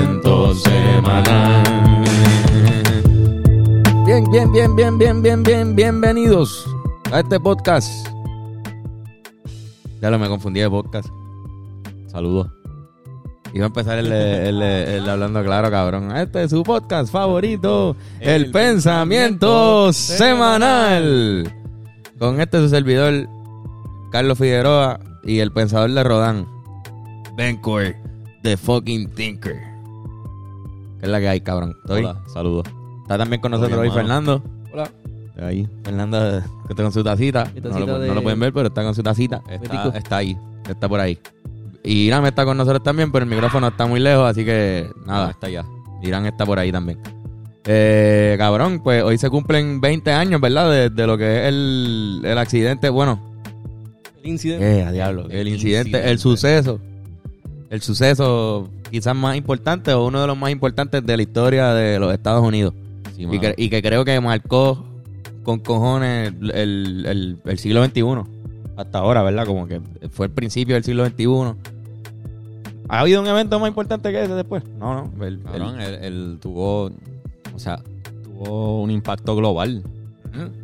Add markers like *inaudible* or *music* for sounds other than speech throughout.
pensamiento semanal. Bien, bien, bien, bien, bien, bien, bien, bienvenidos a este podcast. Ya lo me confundí de podcast. Saludos. Iba a empezar el, el- el hablando claro, cabrón. Este es su podcast favorito, El, Pensamiento Pensamiento Semanal. Con este su servidor, Carlos Figueroa, y el pensador de Rodán, Bencor, The Fucking Thinker. ¿Qué es la que hay, cabrón? ¿Estoy? Hola, saludos. Está también con nosotros hoy. Fernando. Hola. Ahí, Fernando, que está con su tacita. No, lo, de- no lo pueden ver, pero está con su tacita. Está, ahí. Está por ahí. Y Irán está con nosotros también, pero el micrófono está muy lejos, así que nada. Ah, está allá. Irán está por ahí también. Eh, cabrón, pues hoy se cumplen 20 años, ¿verdad? De, de lo que es el, el accidente. Bueno, El incidente. eh, a diablo. El, El incidente, incidente. el suceso. El suceso quizás más importante o uno de los más importantes de la historia de los Estados Unidos. Sí, Y que, y que creo que marcó con cojones el, el- el siglo XXI. Hasta ahora, ¿verdad? Como que fue el principio del siglo XXI. ¿Ha habido un evento más importante que ese después? No, no. él, él tuvo, o sea, tuvo un impacto global.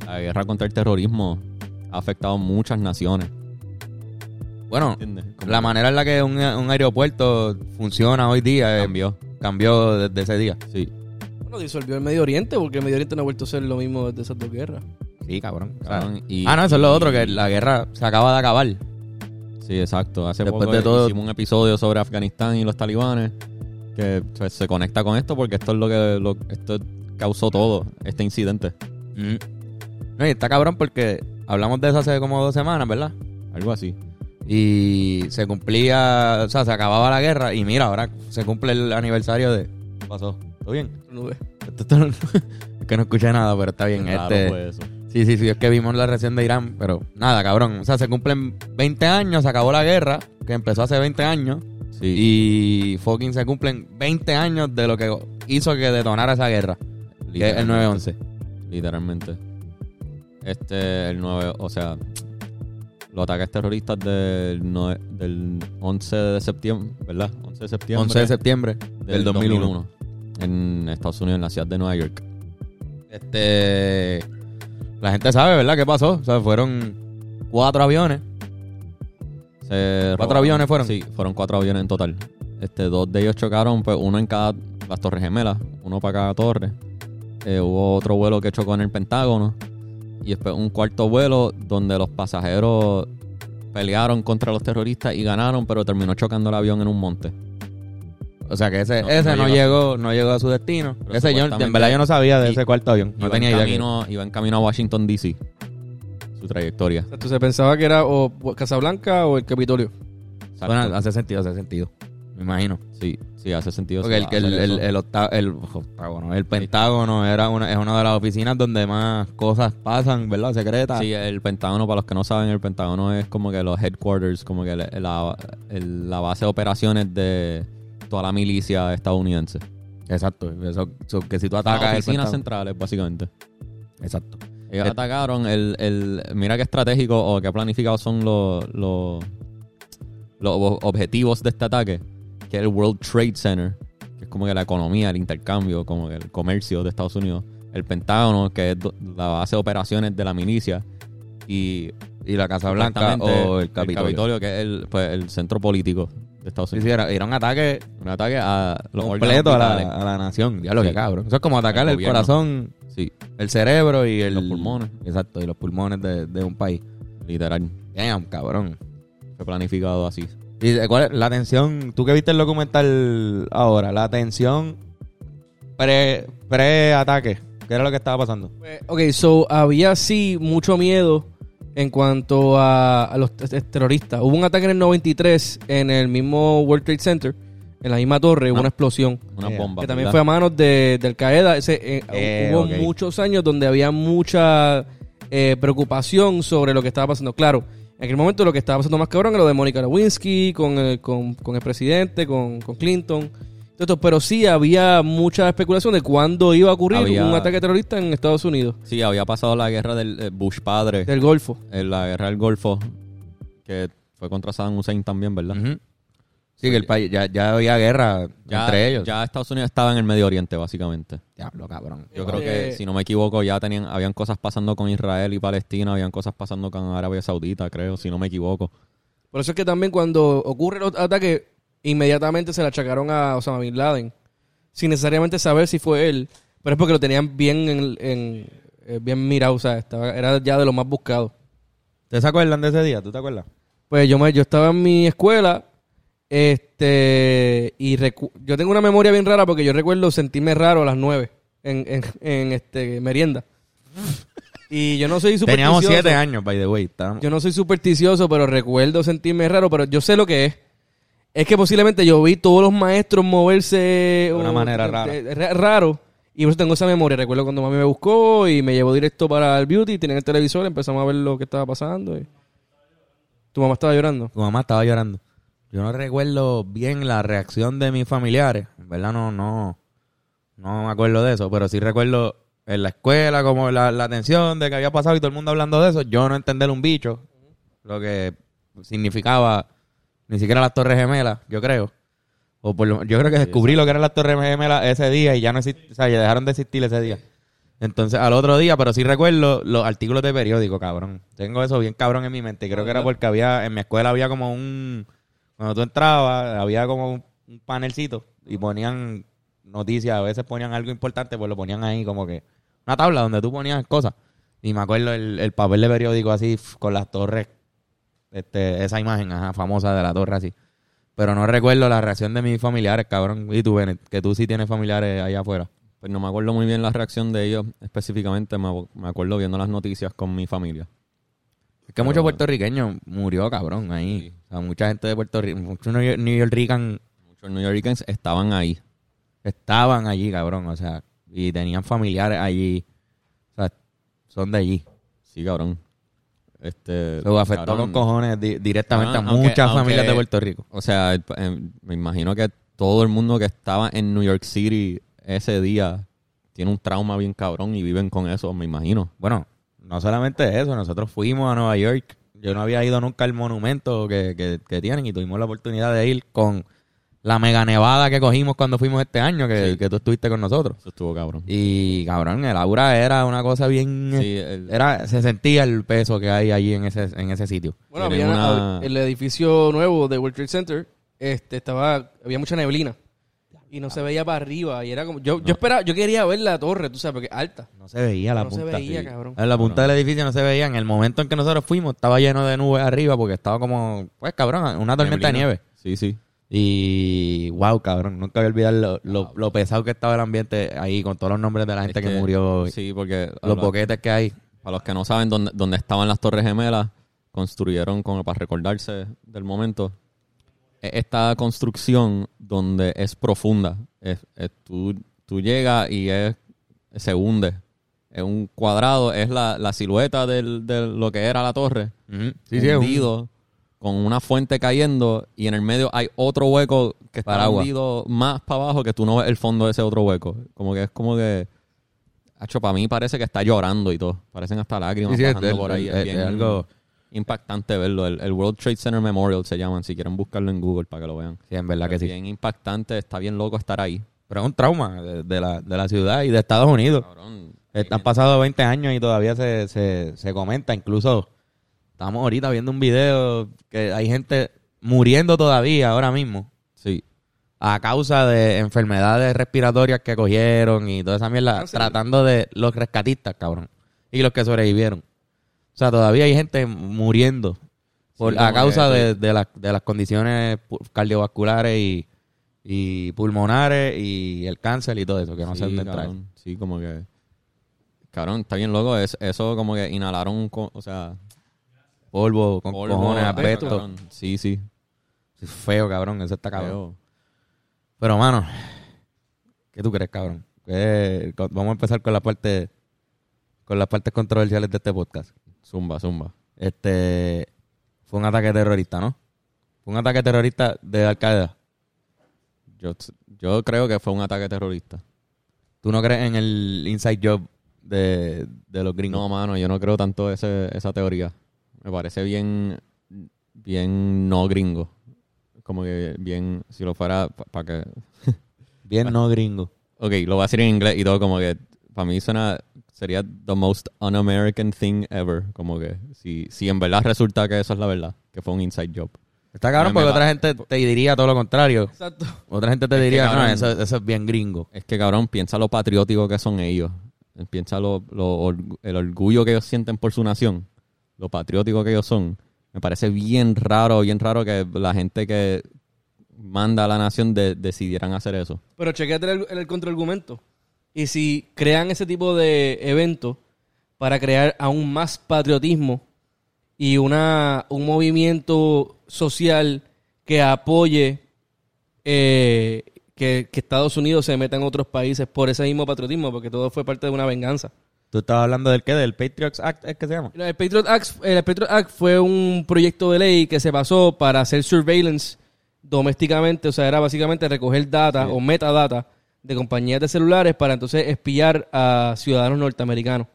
La guerra contra el terrorismo ha afectado muchas naciones. Bueno, la manera en la que un, un aeropuerto funciona hoy día eh, cambió. cambió desde ese día. Sí. Bueno, disolvió el Medio Oriente porque el Medio Oriente no ha vuelto a ser lo mismo desde esas dos guerras. Sí, cabrón. O sea, Cabrón, y- ah, no, eso es lo otro, que la guerra se acaba de acabar. Sí, exacto. Hace Después poco de todo- hicimos un episodio sobre Afganistán y los talibanes que pues, se conecta con esto porque esto es lo que lo- esto causó todo, este incidente. Mm. No, y está cabrón porque hablamos de eso hace como dos semanas, ¿verdad? Algo así. Y se cumplía, o sea, se acababa la guerra y mira, ahora se cumple el aniversario de... ¿Qué pasó? ¿Todo bien? Nube. Esto, esto no- *laughs* es que no escuché nada, pero está bien. Raro este, fue eso. Sí, sí, sí, es que vimos la reacción de Irán, pero nada, cabrón. O sea, se cumplen 20 años, se acabó la guerra, que empezó hace 20 años, Sí. y fucking se cumplen 20 años de lo que hizo que detonara esa guerra, que es el 9-11. Literalmente. Este, el 9, o sea, los ataques terroristas del, del 11 de septiembre, ¿verdad? 11 de septiembre. 11 de septiembre del 2001. En Estados Unidos, en la ciudad de Nueva York. Este, la gente sabe, ¿verdad? ¿Qué pasó? O sea, fueron cuatro aviones. Se ¿Cuatro robaron- aviones fueron? Sí, fueron cuatro aviones en total. Este, dos de ellos chocaron, pues uno en cada, las torres gemelas, uno para cada torre. Eh, hubo otro vuelo que chocó en el Pentágono. Y después un cuarto vuelo donde los pasajeros pelearon contra los terroristas y ganaron, pero terminó chocando el avión en un monte. O sea, que ese No, ese no no, llegó. llegó, no llegó a su destino. Ese yo, en verdad yo no sabía de y- ese cuarto avión. No iba, tenía en idea. que- camino, iba en camino a Washington, D.C. Su trayectoria. Entonces se pensaba que era o Casablanca o el Capitolio. Bueno, hace sentido, hace sentido. Me imagino. sí, sí, hace sentido. Porque el, el, el, el octa- el octágono, el pentágono era una, es una de las oficinas donde más cosas pasan, ¿verdad? Secretas. Sí, el Pentágono, para los que no saben, el Pentágono es como que los headquarters, como que la, la- el- la base de operaciones de toda la milicia estadounidense. Exacto. Eso, eso que si tú Las atacas el oficinas centrales, básicamente. Exacto. Ellos Eh, atacaron el, el... Mira qué estratégico o qué planificado son los, los, los ob- objetivos de este ataque, que es el World Trade Center, que es como que la economía, el intercambio, como que el comercio de Estados Unidos. El Pentágono, que es la base de operaciones de la milicia. Y Y la Casa Blanca o el Capitolio. que es el, pues, el centro político de Estados Sí, sí, Unidos. era, era un ataque Un ataque a los completo a la, a la nación. Ya lo Sí. que cabrón. Eso es como atacar el corazón, Sí, el cerebro y el... Los pulmones. Exacto, y los pulmones de, de un país. literal. Damn, cabrón. Fue planificado así. ¿Y de cuál es la tensión? Tú que viste el documental ahora, la tensión pre- pre-ataque. ¿Qué era lo que estaba pasando? Pues, ok, so había sí mucho miedo en cuanto a, a los te- terroristas. Hubo un ataque en el 93 en el mismo World Trade Center, en la misma torre, hubo Ah. una explosión. Una Yeah. bomba. que también ¿verdad? fue a manos de, de Al Qaeda. Ese, eh, Eh, hubo muchos años donde había mucha eh, preocupación sobre lo que estaba pasando. Claro, en aquel momento lo que estaba pasando más cabrón era lo de Mónica Lewinsky, con el, con, con el presidente, con, con Clinton. Entonces, pero sí había mucha especulación de cuándo iba a ocurrir Había- un ataque terrorista en Estados Unidos, Sí, había pasado la guerra del eh, Bush padre, del Golfo. en la guerra del Golfo, que fue contra Saddam Hussein también, ¿verdad? Ujú. Sí, que el país, ya, ya había guerra Ya, entre ellos. ya Estados Unidos estaba en el Medio Oriente, básicamente. Diablo, cabrón. Yo creo Eh, que, si no me equivoco, ya tenían, habían cosas pasando con Israel y Palestina, habían cosas pasando con Arabia Saudita, creo, si no me equivoco. Por eso es que también cuando ocurre el ataque, inmediatamente se le achacaron a Osama Bin Laden. Sin necesariamente saber si fue él. Pero es porque lo tenían bien en, en- eh, bien mirado, o sea, estaba, era ya de lo más buscado. ¿Te se acuerdan de ese día? ¿Tú te acuerdas? Pues yo, me, yo estaba en mi escuela, este, y recu- yo tengo una memoria bien rara porque yo recuerdo sentirme raro a las nueve en, en, en, este, merienda. Y yo no soy *laughs* supersticioso. Teníamos siete años, by the way. Estábamos- Yo no soy supersticioso, pero recuerdo sentirme raro, pero yo sé lo que es. Es que posiblemente yo vi todos los maestros moverse De una o- manera rara. ra- raro. Y por eso tengo esa memoria. Recuerdo cuando mami me buscó y me llevó directo para el beauty, tenía el televisor, empezamos a ver lo que estaba pasando. y- Tu mamá estaba llorando. Tu mamá estaba llorando. Yo no recuerdo bien la reacción de mis familiares. En verdad no, no, no me acuerdo de eso, pero sí recuerdo en la escuela como la, la tensión de que había pasado y todo el mundo hablando de eso. Yo no entender un bicho, lo que significaba ni siquiera las Torres Gemelas, yo creo. O por lo- yo creo que descubrí lo que eran las Torres Gemelas ese día y ya no exist- o sea, ya dejaron de existir ese día. Entonces, al otro día, pero sí recuerdo los artículos de periódico, cabrón. Tengo eso bien cabrón en mi mente. Y creo que era porque había, en mi escuela había como un, cuando tú entrabas, había como un, panelcito y ponían noticias, a veces ponían algo importante, pues lo ponían ahí como que una tabla donde tú ponías cosas. Y me acuerdo el, el papel de periódico así, con las torres, este, esa imagen, ajá, famosa de la torre así. Pero no recuerdo la reacción de mis familiares, cabrón. Y tú, Bennett, que tú sí tienes familiares allá afuera. Pues no me acuerdo muy bien la reacción de ellos específicamente, me, me acuerdo viendo las noticias con mi familia. Es que muchos puertorriqueños murió, cabrón, ahí. O sea, mucha gente de Puerto Rico, muchos New Yorkers Muchos New Yorkers estaban ahí. estaban allí, cabrón. O sea, y tenían familiares allí. O sea, son de allí. Sí, cabrón. Este, Eso afectó cabrón, con cojones di- directamente Ah, a aunque- muchas aunque- familias de Puerto Rico. O sea, eh, me imagino que todo el mundo que estaba en New York City ese día tiene un trauma bien cabrón y viven con eso, me imagino. Bueno, no solamente eso, nosotros fuimos a Nueva York. Yo no había ido nunca al monumento que, que- que tienen y tuvimos la oportunidad de ir con la mega nevada que cogimos cuando fuimos este año, que, Sí. que tú estuviste con nosotros. Eso estuvo cabrón. Y cabrón, el aura era una cosa bien... Sí, el- era Se sentía el peso que hay allí en ese, en ese sitio. Bueno, había una- el edificio nuevo de World Trade Center, este, estaba, había mucha neblina. Y no se veía para arriba. Y era como, yo, yo esperaba, yo quería ver la torre, tú sabes, porque alta. No se veía la No se punta. veía, sí. cabrón. En la punta del edificio no se veía. En el momento en que nosotros fuimos, estaba lleno de nubes arriba porque estaba como, pues cabrón, una tormenta de nieve. Sí, sí. Y wow, cabrón, nunca voy a olvidar lo, lo- lo pesado que estaba el ambiente ahí con todos los nombres de la gente Es que, murió, Sí, porque los boquetes que hay. para los que no saben dónde, dónde estaban las Torres Gemelas, construyeron como para recordarse del momento. E- Esta construcción donde es profunda. Es, es- tú, tú llegas y es, se hunde. Es un cuadrado, es la, la silueta del- de lo que era la torre. Ujú. Sí, sí, es un- hundido, con una fuente cayendo y en el medio hay otro hueco que está hundido más para abajo que tú no ves el fondo de ese otro hueco. Como que es como que... Hacho, para mí parece que está llorando y todo. Parecen hasta lágrimas Sí, sí, bajando por ahí. bien algo- impactante verlo. El, el World Trade Center Memorial se llaman. Si quieren buscarlo en Google para que lo vean. Sí, en verdad que sí. Bien impactante. Está bien loco estar ahí. Pero es un trauma de, de la, de la ciudad y de Estados Unidos. Cabrón. Han pasado 20 años y todavía se, se, se comenta. Incluso estamos ahorita viendo un video que hay gente muriendo todavía ahora mismo Sí. a causa de enfermedades respiratorias que cogieron y toda esa mierda, tratando de los rescatistas, cabrón, y los que sobrevivieron. O sea, todavía hay gente muriendo por, Sí, a como causa que- de, de, las- de las condiciones cardiovasculares y, y pulmonares y el cáncer y todo eso, que no sí, entra. cabrón. Sí, como que... Cabrón, está bien loco. Es, eso como que inhalaron... o sea... Polvo, con polvo, cojones, asbesto, asbesto. Sí, sí. Es feo, cabrón, eso está cabrón. Feo. Pero, mano, ¿qué tú crees, cabrón? ¿Qué- con- Vamos a empezar con la parte con las partes controversiales de este podcast. Zumba, zumba. Este fue un ataque terrorista, ¿no? Fue un ataque terrorista de Al Qaeda. Yo, yo creo que fue un ataque terrorista. ¿Tú no crees en el inside job de, de los gringos? No, mano, yo no creo tanto ese, esa teoría. Me parece bien, bien no gringo. como que bien, si lo fuera para que... Bien no gringo. Ok, lo voy a decir en inglés y todo como que para mí suena, sería the most un-American thing ever. Como que si, si en verdad resulta que eso es la verdad, que fue un inside job. Está cabrón porque otra gente te diría todo lo contrario. Exacto. Otra gente te Es que, diría, no, eso, eso es bien gringo. Es que cabrón, piensa lo patriótico que son ellos. Piensa lo, lo el orgullo que ellos sienten por su nación. Lo patriótico que ellos son. Me parece bien raro, bien raro que la gente que manda a la nación de- decidieran hacer eso. Pero chequete el, el contraargumento. Y si crean ese tipo de eventos para crear aún más patriotismo y una, un movimiento social que apoye eh, que, que Estados Unidos se meta en otros países por ese mismo patriotismo, porque todo fue parte de una venganza. ¿Tú estabas hablando del qué? ¿Del Patriots Act? ¿Es que se llama? El Patriot, Act, el Patriot Act fue un proyecto de ley que se pasó para hacer surveillance domésticamente, o sea, era básicamente recoger data o metadata de compañías de celulares para entonces espiar a ciudadanos norteamericanos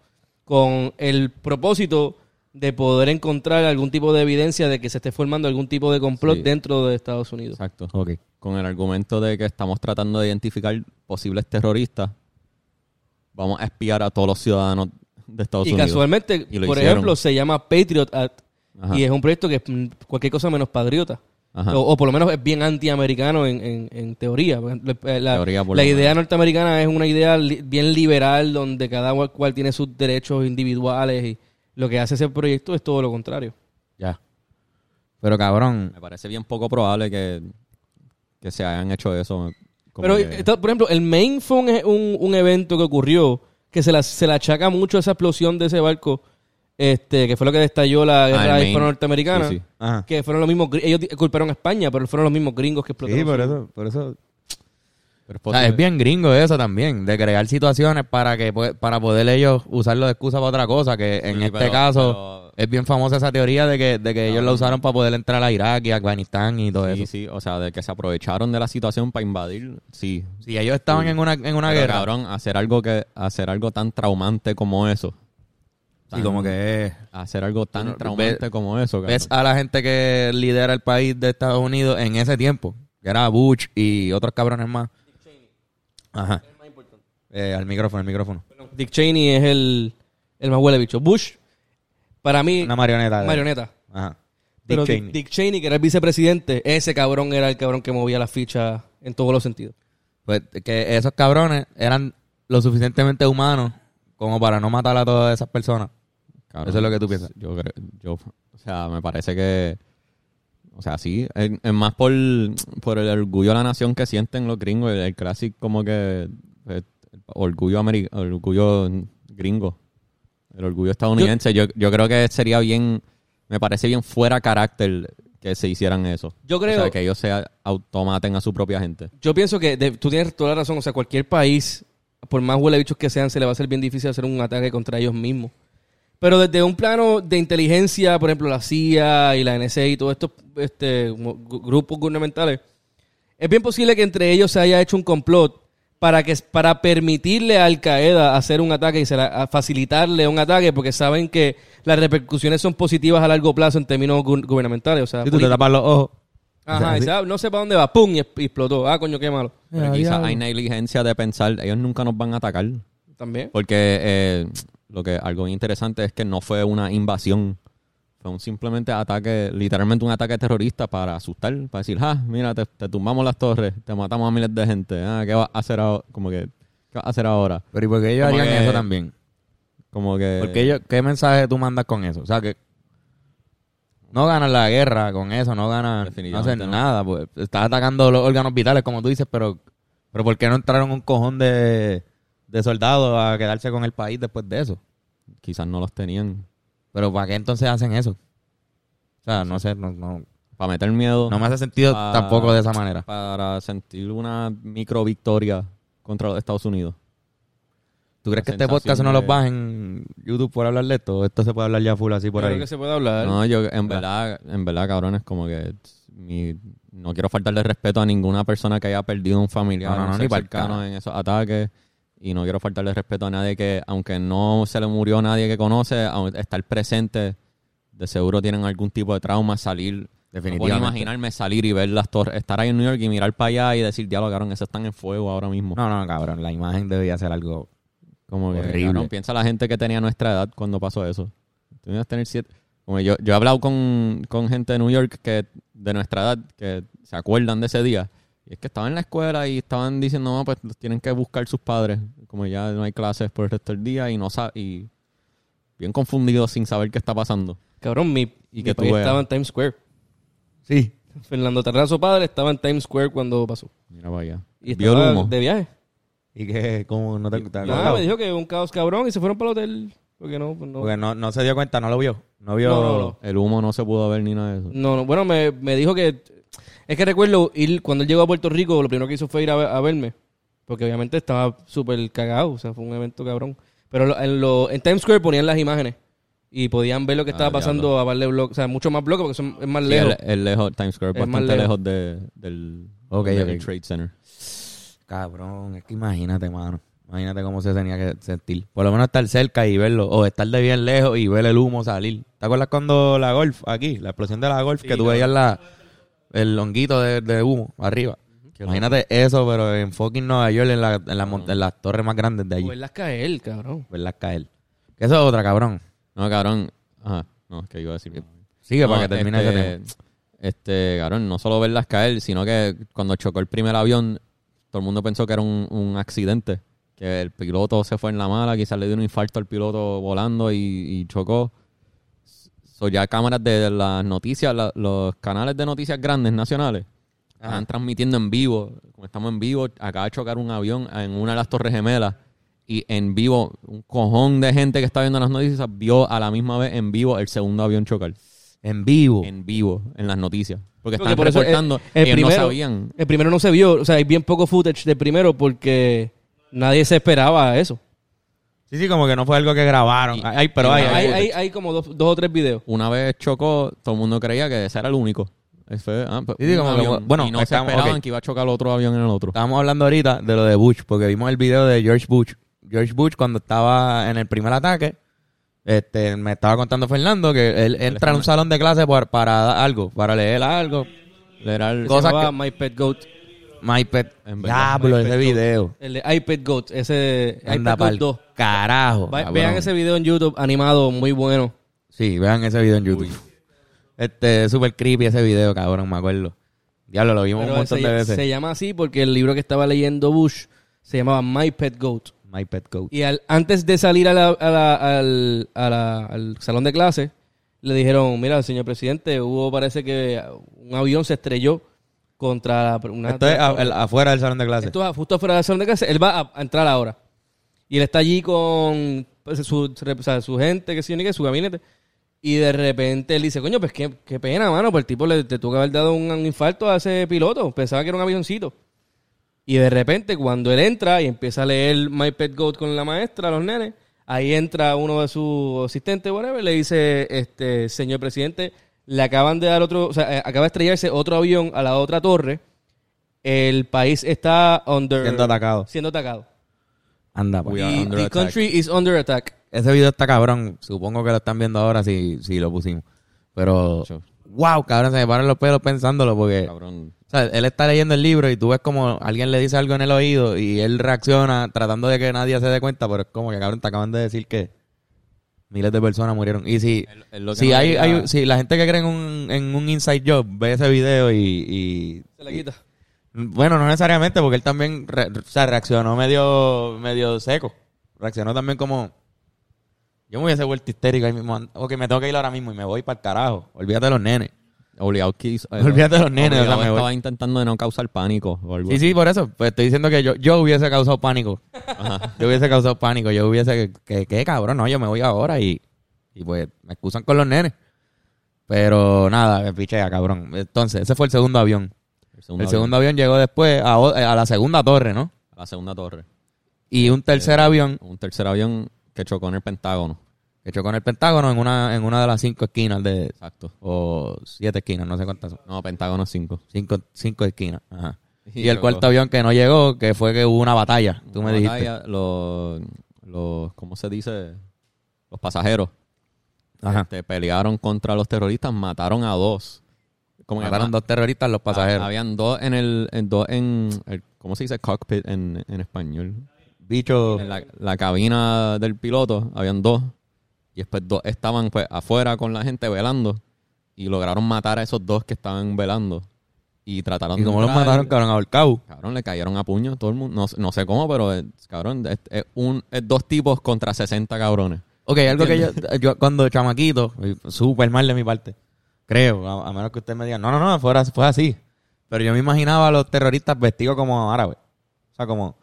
con el propósito de poder encontrar algún tipo de evidencia de que se esté formando algún tipo de complot Sí. dentro de Estados Unidos. Exacto. Ok. Con el argumento de que estamos tratando de identificar posibles terroristas, vamos a espiar a todos los ciudadanos de Estados Y Unidos. casualmente, Y lo por hicieron. ejemplo, se llama Patriot Act Ajá. y es un proyecto que es cualquier cosa menos patriota. Ajá. O, o por lo menos es bien antiamericano en, en, en teoría. Eh, La, Teoría, la idea menos. norteamericana es una idea li- bien liberal donde cada cual, cual tiene sus derechos individuales y lo que hace ese proyecto es todo lo contrario. Ya. Pero cabrón, Me parece bien poco probable que, que se hayan hecho eso. como Pero, que- esto- por ejemplo, el Maine fue un, un- un evento que ocurrió que se, la, se le achaca mucho esa explosión de ese barco, este que fue lo que destalló la Ah, guerra Maine. hispano-norteamericana. Sí, sí. Que fueron los mismos, ellos culparon a España, pero fueron los mismos gringos que explotaron. Sí, por eso, por eso. Pero es O sea, posible. es bien gringo eso también, de crear situaciones para que para poder ellos usarlo de excusa para otra cosa, que en Sí, este pero- caso es bien famosa esa teoría de que, de que ellos la usaron para poder entrar a Irak y Afganistán y todo Sí, eso. sí, o sea, de que se aprovecharon de la situación para invadir, sí. Si ellos estaban en una, en una Pero, guerra, cabrón, hacer algo que hacer algo tan traumante como eso. Y como que es- hacer algo tan Bueno, traumante ves- como eso, cabrón. ves a la gente que lidera el país de Estados Unidos en ese tiempo, que era Bush y otros cabrones más. Ajá. Eh, al micrófono, al micrófono. Dick Cheney es el, el más huele bicho. Bush, para mí, Una marioneta. de- marioneta. Ajá. Dick Pero Dick Cheney. Dick Cheney, que era el vicepresidente, ese cabrón era el cabrón que movía las fichas en todos los sentidos. Pues que esos cabrones eran lo suficientemente humanos como para no matar a todas esas personas. Cabrón, Eso es lo que tú piensas. Yo creo, yo, o sea, me parece que, o sea, sí, es, más por, por el orgullo de la nación que sienten los gringos, el, el clásico como que eh, orgullo orgullo gringo, el orgullo estadounidense. Yo, yo creo que sería bien, me parece bien fuera carácter que se hicieran eso. Yo creo- O sea, que ellos se automaten a su propia gente. Yo pienso que de- tú tienes toda la razón. O sea, cualquier país, por más huele bichos que sean, se le va a hacer bien difícil hacer un ataque contra ellos mismos. Pero desde un plano de inteligencia, por ejemplo, la CIA y la NSA y todos estos este, grupos gubernamentales, es bien posible que entre ellos se haya hecho un complot para que para permitirle a Al Qaeda hacer un ataque y se la- a facilitarle un ataque porque saben que las repercusiones son positivas a largo plazo en términos gu- gubernamentales. O sea, Si tú te tapas los ojos. Ajá, y sabe- no sé para dónde va, pum, y y explotó. Ah, coño, qué malo. Pero quizás hay negligencia de pensar, ellos nunca nos van a atacar. También. Porque eh, lo que algo interesante es que no fue una invasión. Fue un simplemente ataque, literalmente un ataque terrorista para asustar, para decir, ah, mira, te, te tumbamos las torres, te matamos a miles de gente. Ah, ¿qué vas a hacer ahora? Como que, ¿qué vas a hacer ahora? Pero ¿y por qué ellos Como harían que- eso también? Como que. Porque ellos, ¿Qué mensaje tú mandas con eso? O sea, que no ganan la guerra con eso, no ganan, no hacen no. nada. Pues, estás atacando los órganos vitales, como tú dices, pero, pero ¿por qué no entraron un cojón de, de soldados a quedarse con el país después de eso? Quizás no los tenían. Pero ¿para qué entonces hacen eso? O sea, no sé, no, no, Para meter miedo. no me hace sentido tampoco de esa manera. Para sentir una micro victoria contra los Estados Unidos. ¿Tú crees la que este podcast no los bajen en YouTube por hablar de esto? ¿O esto se puede hablar ya full así por Yo ahí? creo que se puede hablar. No, yo en verdad, en verdad, cabrón, es como que mi- no quiero faltarle respeto a ninguna persona que haya perdido un familiar No, no, no, ni cercano en esos ataques. Y no quiero faltarle respeto a nadie que, aunque no se le murió nadie que conoce, estar presente, de seguro tienen algún tipo de trauma, salir puedo Definitivamente. imaginarme salir y ver las torres, estar ahí en New York y mirar para allá y decir, diablo, cabrón, esos están en fuego ahora mismo. No, no, cabrón. La imagen debía ser algo. Como que, Horrible. cabrón, piensa la gente que tenía nuestra edad cuando pasó eso. Tú a tener siete. Como yo, yo he hablado con, con gente de New York que de nuestra edad que se acuerdan de ese día. Y es que estaban en la escuela y estaban diciendo, no, pues tienen que buscar sus padres. Como ya no hay clases por el resto del día y no sa- y bien confundidos sin saber qué está pasando. Cabrón, mi, Y mi que país veas. estaba en Times Square. Sí. Fernando Terrazo padre estaba en Times Square cuando pasó. Mira para allá. Y Vio el estaba humo. de viaje. Y que, como no te gusta. Nada, me dijo que un caos cabrón y se fueron para el hotel. Porque no, pues no. Porque no, no se dio cuenta, no lo vio. No vio. No, no, no. El humo no se pudo ver ni nada de eso. No, no, bueno, me, me dijo que... Es que recuerdo ir, cuando él llegó a Puerto Rico, lo primero que hizo fue ir a, ver- a verme. Porque obviamente estaba súper cagado, o sea, fue un evento cabrón. Pero lo- en, lo- en Times Square ponían las imágenes y podían ver lo que Ah, estaba pasando a par de bloques, o sea, mucho más bloques porque son, es más Sí, lejos. el, el lejos, Times Square, Es más bastante lejos. lejos de, del, Ok, del. Trade Center. Cabrón, es que imagínate, mano. Imagínate cómo se tenía que sentir. Por lo menos estar cerca y verlo. O estar de bien lejos y ver el humo salir. ¿Te acuerdas cuando la Golf, aquí, la explosión de la Golf, que tú veías la, el honguito de, de humo arriba? Imagínate eso, pero en fucking Nueva York, en, la, en, la en las torres más grandes de allí. verlas caer, cabrón. Verlas caer. Que eso es otra, cabrón. No, cabrón. Ajá. No, es que iba a decir. Sigue No, para que termine este, ese tema. Este, cabrón, no solo verlas caer, sino que cuando chocó el primer avión, todo el mundo pensó que era un, un accidente. Que el piloto se fue en la mala, quizás le dio un infarto al piloto volando y, y chocó. So, ya cámaras de las noticias, la- los canales de noticias grandes nacionales, Ajá. están transmitiendo en vivo. Como estamos en vivo, acaba de chocar un avión en una de las Torres Gemelas. Y en vivo, un cojón de gente que está viendo las noticias vio a la misma vez en vivo el segundo avión chocar. En vivo. En vivo, en las noticias. Porque están por eso el- reportando. el ellos primero- no sabían. El primero no se vio, o sea, hay bien poco footage del primero porque nadie se esperaba eso. Sí, sí, como que no fue algo que grabaron. Y- Ay, pero hay, hay, hay- como dos, dos o tres videos. Una vez chocó, todo el mundo creía que ese era el único. Ese fue, ah, pues, Sí, sí, un como que, bueno, y no se esperaban que iba a chocar otro avión en el otro. Estábamos hablando ahorita de lo de Bush, porque vimos el video de George Bush. George Bush, cuando estaba en el primer ataque, este, me estaba contando Fernando que él entra a un salón de clase por- para dar algo, para leer algo. Era el- Se Cosas que- My Pet Goat. My pet. Diablo, ese video. El de iPad Goat, ese Anda iPad pa'l Goat 2. carajo. Va- cabrón. vean ese video en YouTube animado, muy bueno. Sí, vean ese video en YouTube. Este, super creepy ese video, cabrón, me acuerdo. Diablo, lo vimos Pero un montón se, de veces. se llama así porque el libro que estaba leyendo Bush se llamaba My Pet Goat. My pet goat. Y al- antes de salir a la- a la- al, a la- al salón de clase, le dijeron, mira, señor presidente, hubo, parece que un avión se estrelló contra una... Esto es a- el- afuera del salón de clase. Esto es justo afuera del salón de clase. Él va a, a entrar ahora. Y él está allí con pues, su, o sea, su gente, que sí, ni que su gabinete. Y de repente él dice, coño, pues qué, qué pena, mano. Pues el tipo le te tuvo que haber dado un, un infarto a ese piloto. Pensaba que era un avioncito. Y de repente, cuando él entra y empieza a leer My Pet Goat con la maestra, los nenes, ahí entra uno de sus asistentes, whatever, le dice, este, señor presidente, le acaban de dar otro, o sea, eh, acaba de estrellarse otro avión a la otra torre. El país está under, Siendo atacado. siendo atacado. Anda, pues. We are Y under the attack. country is under attack. Ese video está cabrón. Supongo que lo están viendo ahora si, si lo pusimos. Pero, wow, cabrón, se me paran los pelos pensándolo porque, Cabrón. o sea, él está leyendo el libro y tú ves como alguien le dice algo en el oído y él reacciona tratando de que nadie se dé cuenta, pero es como que, cabrón, te acaban de decir que miles de personas murieron. Y si, si hay, hay- si la gente que cree en un, en un inside job ve ese video y, y- Se le quita. bueno, no necesariamente, porque él también re- o sea, reaccionó medio, medio seco. Reaccionó también como. Yo me hubiese vuelto histérico ahí mismo. Ok, me tengo que ir ahora mismo y me voy para el carajo. Olvídate de los nenes. Obligado que hizo- Olvídate de los nenes, o sea, obligado me voy. estaba intentando de no causar pánico o algo Sí, sí, por eso. Pues estoy diciendo que yo, yo hubiese causado pánico. Ajá. Yo hubiese causado pánico. Yo hubiese. Que, que cabrón, no, yo me voy ahora y. Y pues me excusan con los nenes. Pero nada, me pichea, cabrón. Entonces, ese fue el segundo avión. El segundo, el segundo avión llegó después a, o- a la segunda torre, ¿no? A la segunda torre. Y un tercer avión Un tercer avión que chocó en el Pentágono. Que chocó en el Pentágono en una, en una de las cinco esquinas de. Exacto. O siete esquinas, no sé cuántas son. No, Pentágono 5. Cinco, cinco esquinas. Ajá. *laughs* Y Y, el cuarto avión que no llegó, que fue que hubo una batalla. Tú me dijiste. Los, los, ¿cómo se dice? Los pasajeros Ajá. este, pelearon contra los terroristas, mataron a dos. como Mataron ma- dos terroristas los pasajeros. Ah, Habían dos en el, en dos en el, ¿cómo se dice? Cockpit en, en español. Bicho. En la, la cabina del piloto habían dos. Y después dos estaban pues afuera con la gente velando. Y lograron matar a esos dos que estaban velando. Y trataron ¿Y de cómo los mataron, cabrón? Ahorcado. Cabrón, le cayeron a puño todo el mundo. No, no sé cómo, pero eh, cabrón, es, es un, es dos tipos contra 60 cabrones. Ok, algo que yo, yo cuando chamaquito, súper mal de mi parte, creo, a, a menos que usted me diga, no, no, no, fuera, fue así. Pero yo me imaginaba a los terroristas vestidos como árabes. O sea, como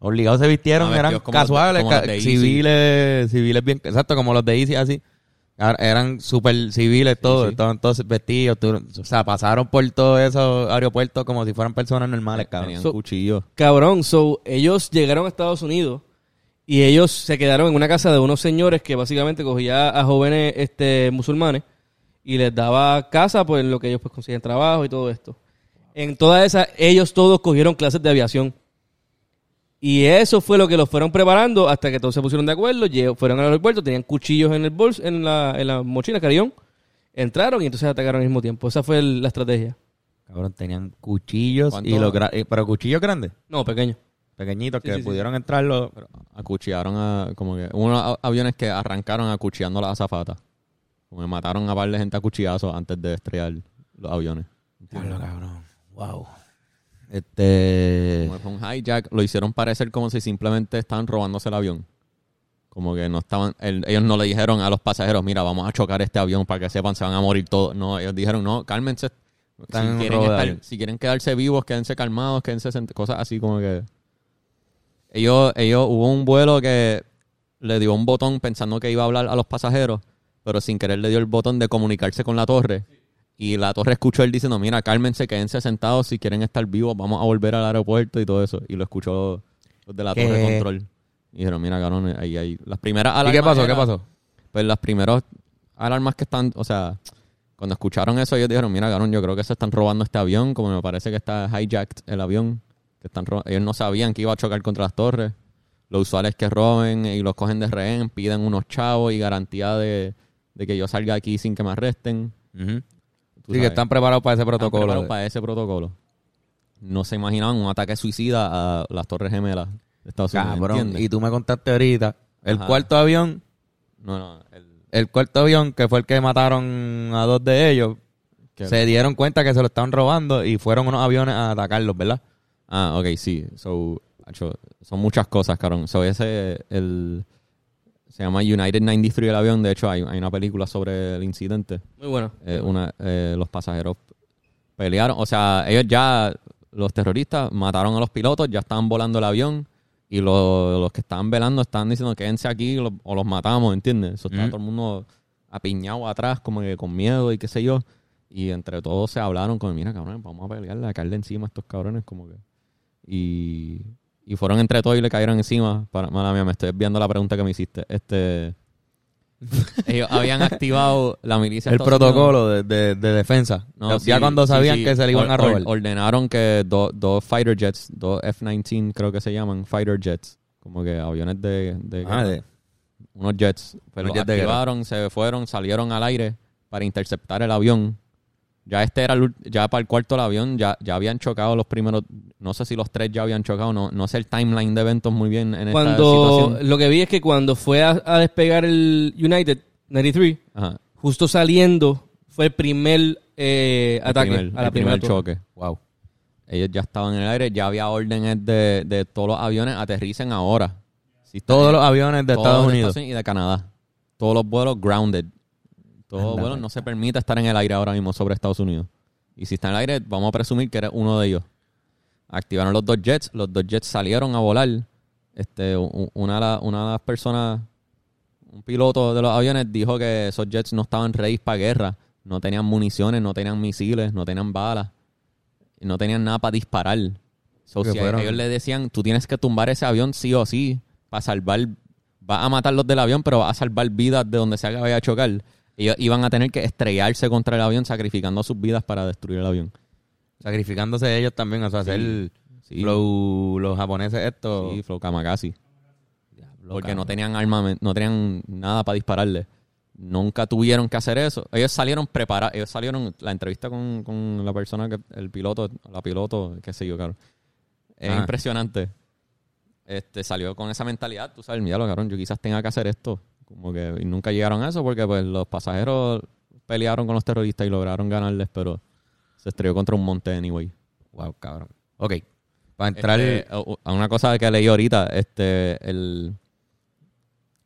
obligados se vistieron, eran como casuales, como civiles, civiles bien, exacto, como los de Easy, así. Eran súper civiles todos, sí. estaban todos vestidos. tú- o sea, pasaron por todos esos aeropuertos como si fueran personas normales, cabrón. Tenían So- cuchillos. Cabrón, so, ellos llegaron a Estados Unidos y ellos se quedaron en una casa de unos señores que básicamente cogía a jóvenes este, musulmanes y les daba casa pues en lo que ellos pues consiguen trabajo y todo esto. En toda esa, ellos todos cogieron clases de aviación. Y eso fue lo que los fueron preparando hasta que todos se pusieron de acuerdo, fueron al aeropuerto, tenían cuchillos en el bolso, en la, en la mochila, carillón, entraron y entonces atacaron al mismo tiempo. Esa fue el- la estrategia. Cabrón, tenían cuchillos ¿Cuánto? y los gra- eh, pero cuchillos grandes, No, pequeño. pequeñitos, Sí, que sí, sí. pudieron entrar los... Acuchillaron a, como que, unos a- aviones que arrancaron acuchillando a las azafatas. Como que mataron a par de gente a cuchillazos antes de estrellar los aviones. Cabrón. Wow. Este. Como fue un hijack, lo hicieron parecer como si simplemente estaban robándose el avión. Como que no estaban, el- ellos no le dijeron a los pasajeros, mira, vamos a chocar este avión para que sepan, se van a morir todos. No, ellos dijeron, no, cálmense. Si quieren, estar- si quedarse vivos, quédense calmados, quédense cosas así como que... Ellos, ellos, hubo un vuelo que le dio un botón pensando que iba a hablar a los pasajeros, pero sin querer le dio el botón de comunicarse con la torre. Y la torre escuchó él diciendo, mira, cálmense, quédense sentados si quieren estar vivos, vamos a volver al aeropuerto y todo eso. Y lo escuchó los de la ¿Qué? torre de control. Y dijeron, mira, cabrón, ahí hay... Las primeras ¿Y qué pasó? era- ¿Qué pasó? Pues las primeras alarmas que están, o sea, cuando escucharon eso ellos dijeron, mira, cabrón, yo creo que se están robando este avión, como me parece que está hijacked el avión. Que están ellos no sabían que iba a chocar contra las torres. Lo usual es que roben y los cogen de rehén, piden unos chavos y garantía de, de que yo salga aquí sin que me arresten. Tú Sí, que están preparados para ese Están protocolo. preparados para ese protocolo. No se imaginaban un ataque suicida a las torres gemelas de Estados Unidos. Cabrón. Y tú me contaste ahorita. El Ajá. cuarto avión, No, no. El, el cuarto avión que fue el que mataron a dos de ellos, se dieron cuenta que se lo estaban robando y fueron unos aviones a atacarlos, ¿verdad? Ah, ok, sí. So, son muchas cosas, cabrón. So, ese, el, se llama United 93 el avión. De hecho, hay, hay una película sobre el incidente. Muy bueno. Eh, una, eh, los pasajeros pelearon. O sea, ellos ya, los terroristas, mataron a los pilotos, ya estaban volando el avión. Y lo- los que estaban velando estaban diciendo, quédense aquí lo- o los matamos, ¿entiendes? Eso estaba Ujú. todo el mundo apiñado atrás, como que con miedo y qué sé yo. Y entre todos se hablaron como, mira, cabrones, vamos a pelearle, a caerle encima a estos cabrones, como que... Y, y fueron entre todos y le cayeron encima. Para, mala mía, me estoy viendo la pregunta que me hiciste. Este... *laughs* Ellos habían activado la milicia. El protocolo de, de- de defensa. No, ya sí, cuando sabían sí. que se le iban a robar. or- ordenaron que do- dos fighter jets, dos F-19 creo que se llaman, fighter jets, como que aviones de... de Ah, de- unos jets. Pues Unos los jets activaron, se fueron, salieron al aire para interceptar el avión. Ya este era el, ya para el cuarto el avión, ya, ya habían chocado los primeros, no sé si los tres ya habían chocado, no, no sé el timeline de eventos muy bien en esta Cuando situación. lo que vi es que cuando fue a, a despegar el United 93, Ajá, justo saliendo fue el primer eh, el ataque primer- a la el primera primer choque. Wow. Ellos ya estaban en el aire, ya había órdenes de, de todos los aviones aterricen ahora. Si Todos los aviones de Estados de Unidos. y de Canadá. Todos los vuelos grounded. Anda, vuelos pues. no se permite estar en el aire ahora mismo sobre Estados Unidos. Y si está en el aire, vamos a presumir que eres uno de ellos. Activaron los dos jets, los dos jets salieron a volar. Este, una, una de las personas, un piloto de los aviones, dijo que esos jets no estaban ready para guerra. No tenían municiones, no tenían misiles, no tenían balas. No tenían nada para disparar. So, si fueron- ellos le decían, tú tienes que tumbar ese avión sí o sí para salvar, vas a matar los del avión, pero vas a salvar vidas de donde sea que vaya a chocar. Ellos iban a tener que estrellarse contra el avión sacrificando sus vidas para destruir el avión. Sacrificándose ellos también, o sea, hacer Sí. flow- los japoneses esto. Sí, Flow Kamakaze. Porque cabrón. no tenían armamento, no tenían nada para dispararle. nunca tuvieron que hacer eso. Ellos salieron preparados, ellos salieron, la entrevista con, con la persona, que el piloto, la piloto, qué sé yo, claro. Es Ajá. impresionante. Este, salió con esa mentalidad, tú sabes, mira, cabrón, yo quizás tenga que hacer esto. Como que y nunca llegaron a eso porque pues los pasajeros pelearon con los terroristas y lograron ganarles, pero se estrelló contra un monte anyway. Wow, cabrón. Ok. Para entrar. Este, a- una cosa que leí ahorita, este, el,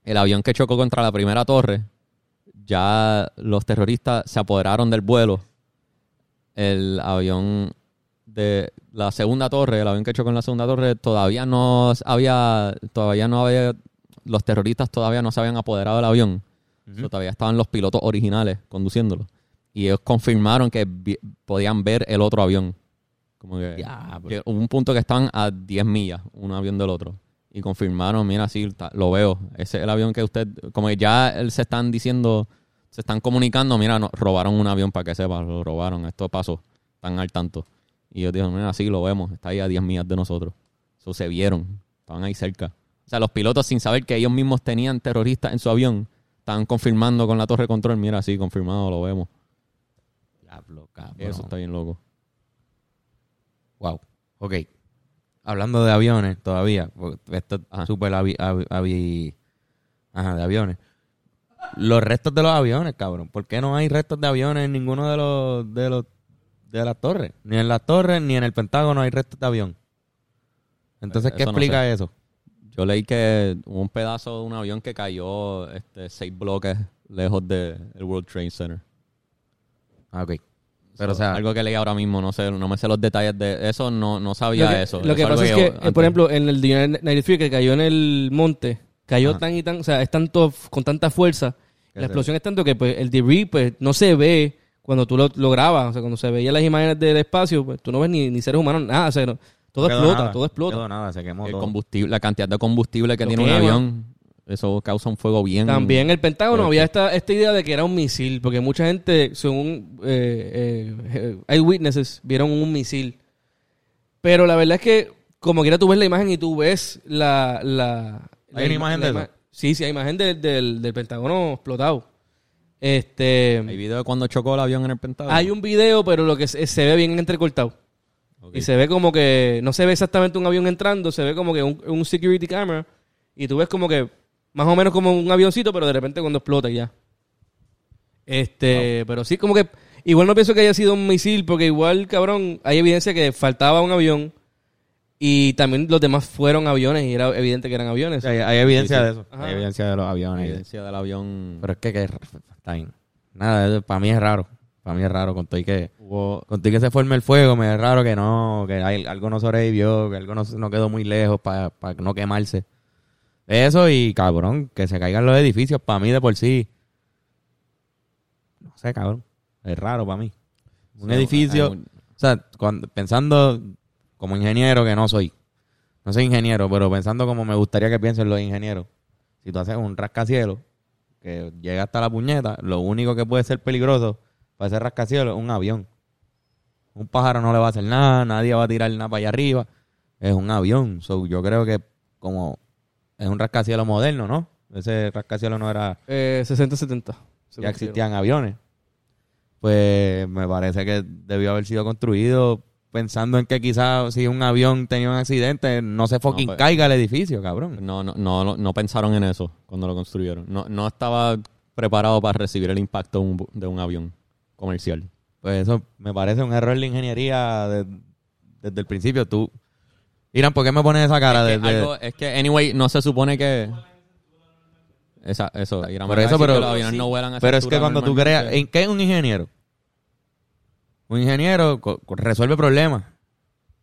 el avión que chocó contra la primera torre, ya los terroristas se apoderaron del vuelo. El avión de la segunda torre, el avión que chocó en la segunda torre, todavía no había, todavía no había, los terroristas todavía no se habían apoderado del avión. So, todavía estaban los pilotos originales conduciéndolo. Y ellos confirmaron que podían ver el otro avión. Como que, hubo un punto que estaban a 10 millas, un avión del otro. Y confirmaron, mira, sí, lo veo. Ese es el avión que usted, como que ya él se están diciendo, se están comunicando, mira, no, robaron un avión para que sepa, lo robaron, esto pasó, están al tanto. Y ellos dijeron, mira, sí, lo vemos, está ahí a 10 millas de nosotros. Eso se vieron, estaban ahí cerca. O sea, los pilotos sin saber que ellos mismos tenían terroristas en su avión, estaban confirmando con la torre de control, mira, sí, confirmado, lo vemos. Diablo, cabrón. Eso está bien loco. Wow. Ok. Hablando de aviones todavía, porque esto es súper avi- avi- avi- Ajá, de aviones. Los restos de los aviones, cabrón. ¿Por qué no hay restos de aviones en ninguno de los de los de las torres? Ni en las torres ni en el Pentágono hay restos de avión. Entonces, ¿qué Eso no explica sé. eso? Yo leí que hubo un pedazo de un avión que cayó este, seis bloques lejos del World Trade Center. Ah, ok. Pero, o sea, algo que leí ahora mismo, no sé, no me sé los detalles de eso, no, no sabía Lo que, eso. lo que Eso pasa es que, yo eh, por ejemplo, en el de United Free que cayó en el monte, cayó Ajá. tan y tan, o sea, es tanto, con tanta fuerza, la explosión es tanto que pues, el debris pues, no se ve cuando tú lo, lo grabas, o sea, cuando se veían las imágenes del espacio, pues tú no ves ni, ni seres humanos, nada, o sea, no- todo quedó explota, nada, todo explota. Quedó nada, se quemó el todo. combustible, la cantidad de combustible que Lo tiene un avión, eso causa un fuego bien. También el Pentágono fuerte. había esta, esta idea de que era un misil, porque mucha gente, según eh, eh, eyewitnesses, vieron un misil. Pero la verdad es que, como quiera, tú ves la imagen y tú ves la... la ¿Hay la una ima- imagen la de ima- eso? Sí, sí, hay imagen del, del, del Pentágono explotado. Este, Hay video de cuando chocó el avión en el Pentágono. hay un video, pero lo que se, se ve bien entrecortado. Y se ve como que, no se ve exactamente un avión entrando, se ve como que un, un security camera. Y tú ves como que, más o menos como un avioncito, pero de repente cuando explota ya. Este, pero sí, como que, igual no pienso que haya sido un misil, porque igual, cabrón, hay evidencia que faltaba un avión. Y también los demás fueron aviones y era evidente que eran aviones. Sí, hay, hay evidencia Sí, sí. de eso. Ajá. Hay evidencia de los aviones. evidencia del avión. Pero es que, que está bien. Nada, para mí es raro. Para mí es raro. Con y que, hubo, con que se forme el fuego, me es raro que no, que hay- algo no sobrevivió, que algo no, no quedó muy lejos para no quemarse. Eso y cabrón, que se caigan los edificios, para mí de por sí. No sé, cabrón. Es raro para mí. Un edificio, un- o sea, cuando- pensando como ingeniero que no soy. No soy ingeniero, pero pensando como me gustaría que piensen los ingenieros. Si tú haces un rascacielos que llega hasta la puñeta, lo único que puede ser peligroso para ese rascacielos es un avión. Un pájaro no le va a hacer nada, nadie va a tirar nada para allá arriba. Es un avión. So, yo creo que como es un rascacielos moderno, ¿no? Ese rascacielos no era Eh, 60-70. ya existían aviones. Pues me parece que debió haber sido construido pensando en que quizás si un avión tenía un accidente, no se fucking pues- caiga el edificio, cabrón. No, no, no, no pensaron en eso cuando lo construyeron. No, no estaba preparado para recibir el impacto de un, bu- de un avión comercial. Pues eso me parece un error de ingeniería de- desde el principio. Tú, Irán, ¿por qué me pones esa cara? es, que desde- algo- es que, anyway, no se supone que... Esa, eso, Irán Por eso, pero, que los aviones no vuelan a pero es que cuando tú creas, ¿en qué es un ingeniero? Un ingeniero resuelve problemas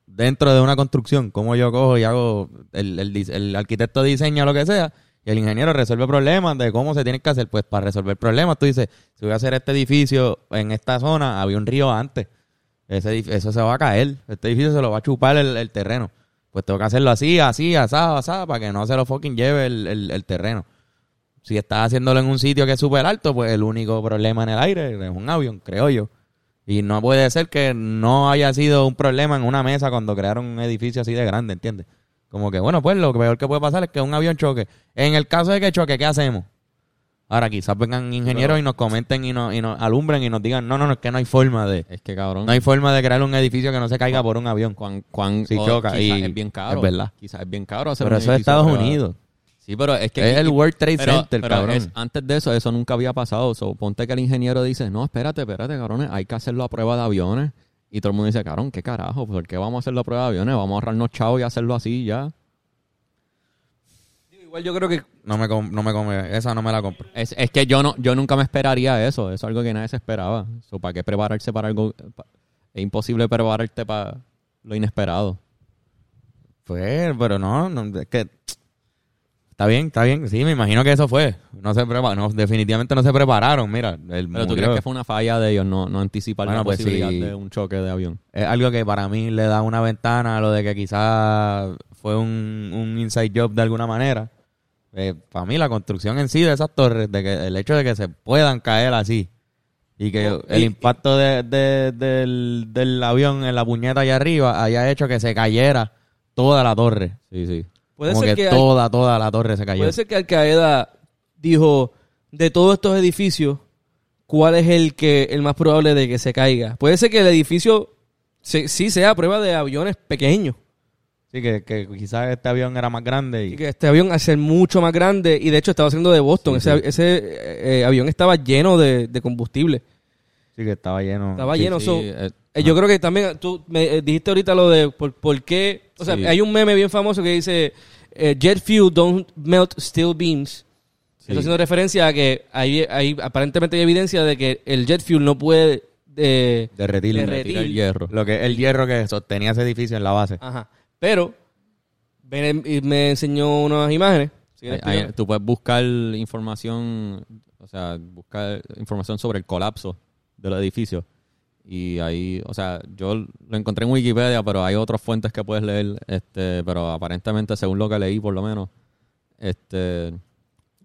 dentro de una construcción. Como yo cojo y hago, el, el el arquitecto diseña lo que sea y el ingeniero resuelve problemas de cómo se tiene que hacer. Pues para resolver problemas, tú dices, si voy a hacer este edificio en esta zona, había un río antes. Ese, eso se va a caer. Este edificio se lo va a chupar el, terreno. Pues tengo que hacerlo así, así, asado, asado, para que no se lo fucking lleve el, el- el terreno. Si estás haciéndolo en un sitio que es súper alto, pues el único problema en el aire es un avión, creo yo. Y no puede ser que no haya sido un problema en una mesa cuando crearon un edificio así de grande, ¿entiendes? Como que, bueno, pues lo peor que puede pasar es que un avión choque. En el caso de que choque, ¿qué hacemos? Ahora quizás vengan ingenieros y nos comenten y nos, y nos alumbren y nos digan, no, no, no, es que no hay forma de... Es que cabrón. No hay forma de crear un edificio que no se caiga por un avión. cuán, cuán, Sí, o choca, y es bien caro. es verdad. Quizás es bien caro hacer Pero un eso es Estados privado. Unidos. Sí, pero es que Es el World Trade pero- Center, pero cabrón. es- antes de eso, eso nunca había pasado. So, ponte que el ingeniero dice, no, espérate, espérate, cabrones, hay que hacerlo a prueba de aviones. Y todo el mundo dice, cabrón, ¿qué carajo? ¿Por qué vamos a hacerlo a prueba de aviones? Vamos a ahorrarnos chavos y hacerlo así ya. Igual yo creo que No me, com- no me come, esa no me la compro. Es, es que yo no yo nunca me esperaría eso. Eso es algo que nadie se esperaba. So, ¿Para qué prepararse para algo? pa- Es imposible prepararte para lo inesperado. Pues, pero no, no, es que... Está bien, está bien. Sí, me imagino que eso fue. No se prepa- no, definitivamente no se prepararon. Mira, el Pero tú crees que fue una falla de ellos no, no anticipar Bueno, la pues posibilidad sí. de un choque de avión. Es algo que para mí le da una ventana a lo de que quizás fue un, un inside job de alguna manera. Eh, para mí la construcción en sí de esas torres, de que el hecho de que se puedan caer así y que el y- impacto de- de- del, del avión en la puñeta allá arriba haya hecho que se cayera toda la torre. Sí, sí. Puede Como ser que, que, Al- toda, toda la torre se cayó. puede ser que Al Qaeda dijo de todos estos edificios cuál es el que el más probable de que se caiga. Puede ser que el edificio se- sí sea a prueba de aviones pequeños. Sí, que, que quizás este avión era más grande y Y que este avión al ser mucho más grande, y de hecho estaba siendo de Boston, Sí, ese, sí. ese, eh, eh, avión estaba lleno de, de combustible. sí que estaba lleno. Estaba Sí, lleno. sí, so, eh, eh, yo creo que también tú me eh, dijiste ahorita lo de por, por qué. O sea, Sí. hay un meme bien famoso que dice: eh, Jet fuel don't melt steel beams. Sí. Esto haciendo referencia a que hay, hay aparentemente hay evidencia de que el jet fuel no puede. eh, Derretir, Derretir. el hierro. lo que el hierro que sostenía ese edificio en la base. ajá. Pero ven, y me enseñó unas imágenes. Si quieres tú puedes buscar información, o sea, buscar información sobre el colapso de los edificios. Y ahí, o sea, yo lo encontré en Wikipedia, pero hay otras fuentes que puedes leer, este, pero aparentemente, según lo que leí por lo menos, este,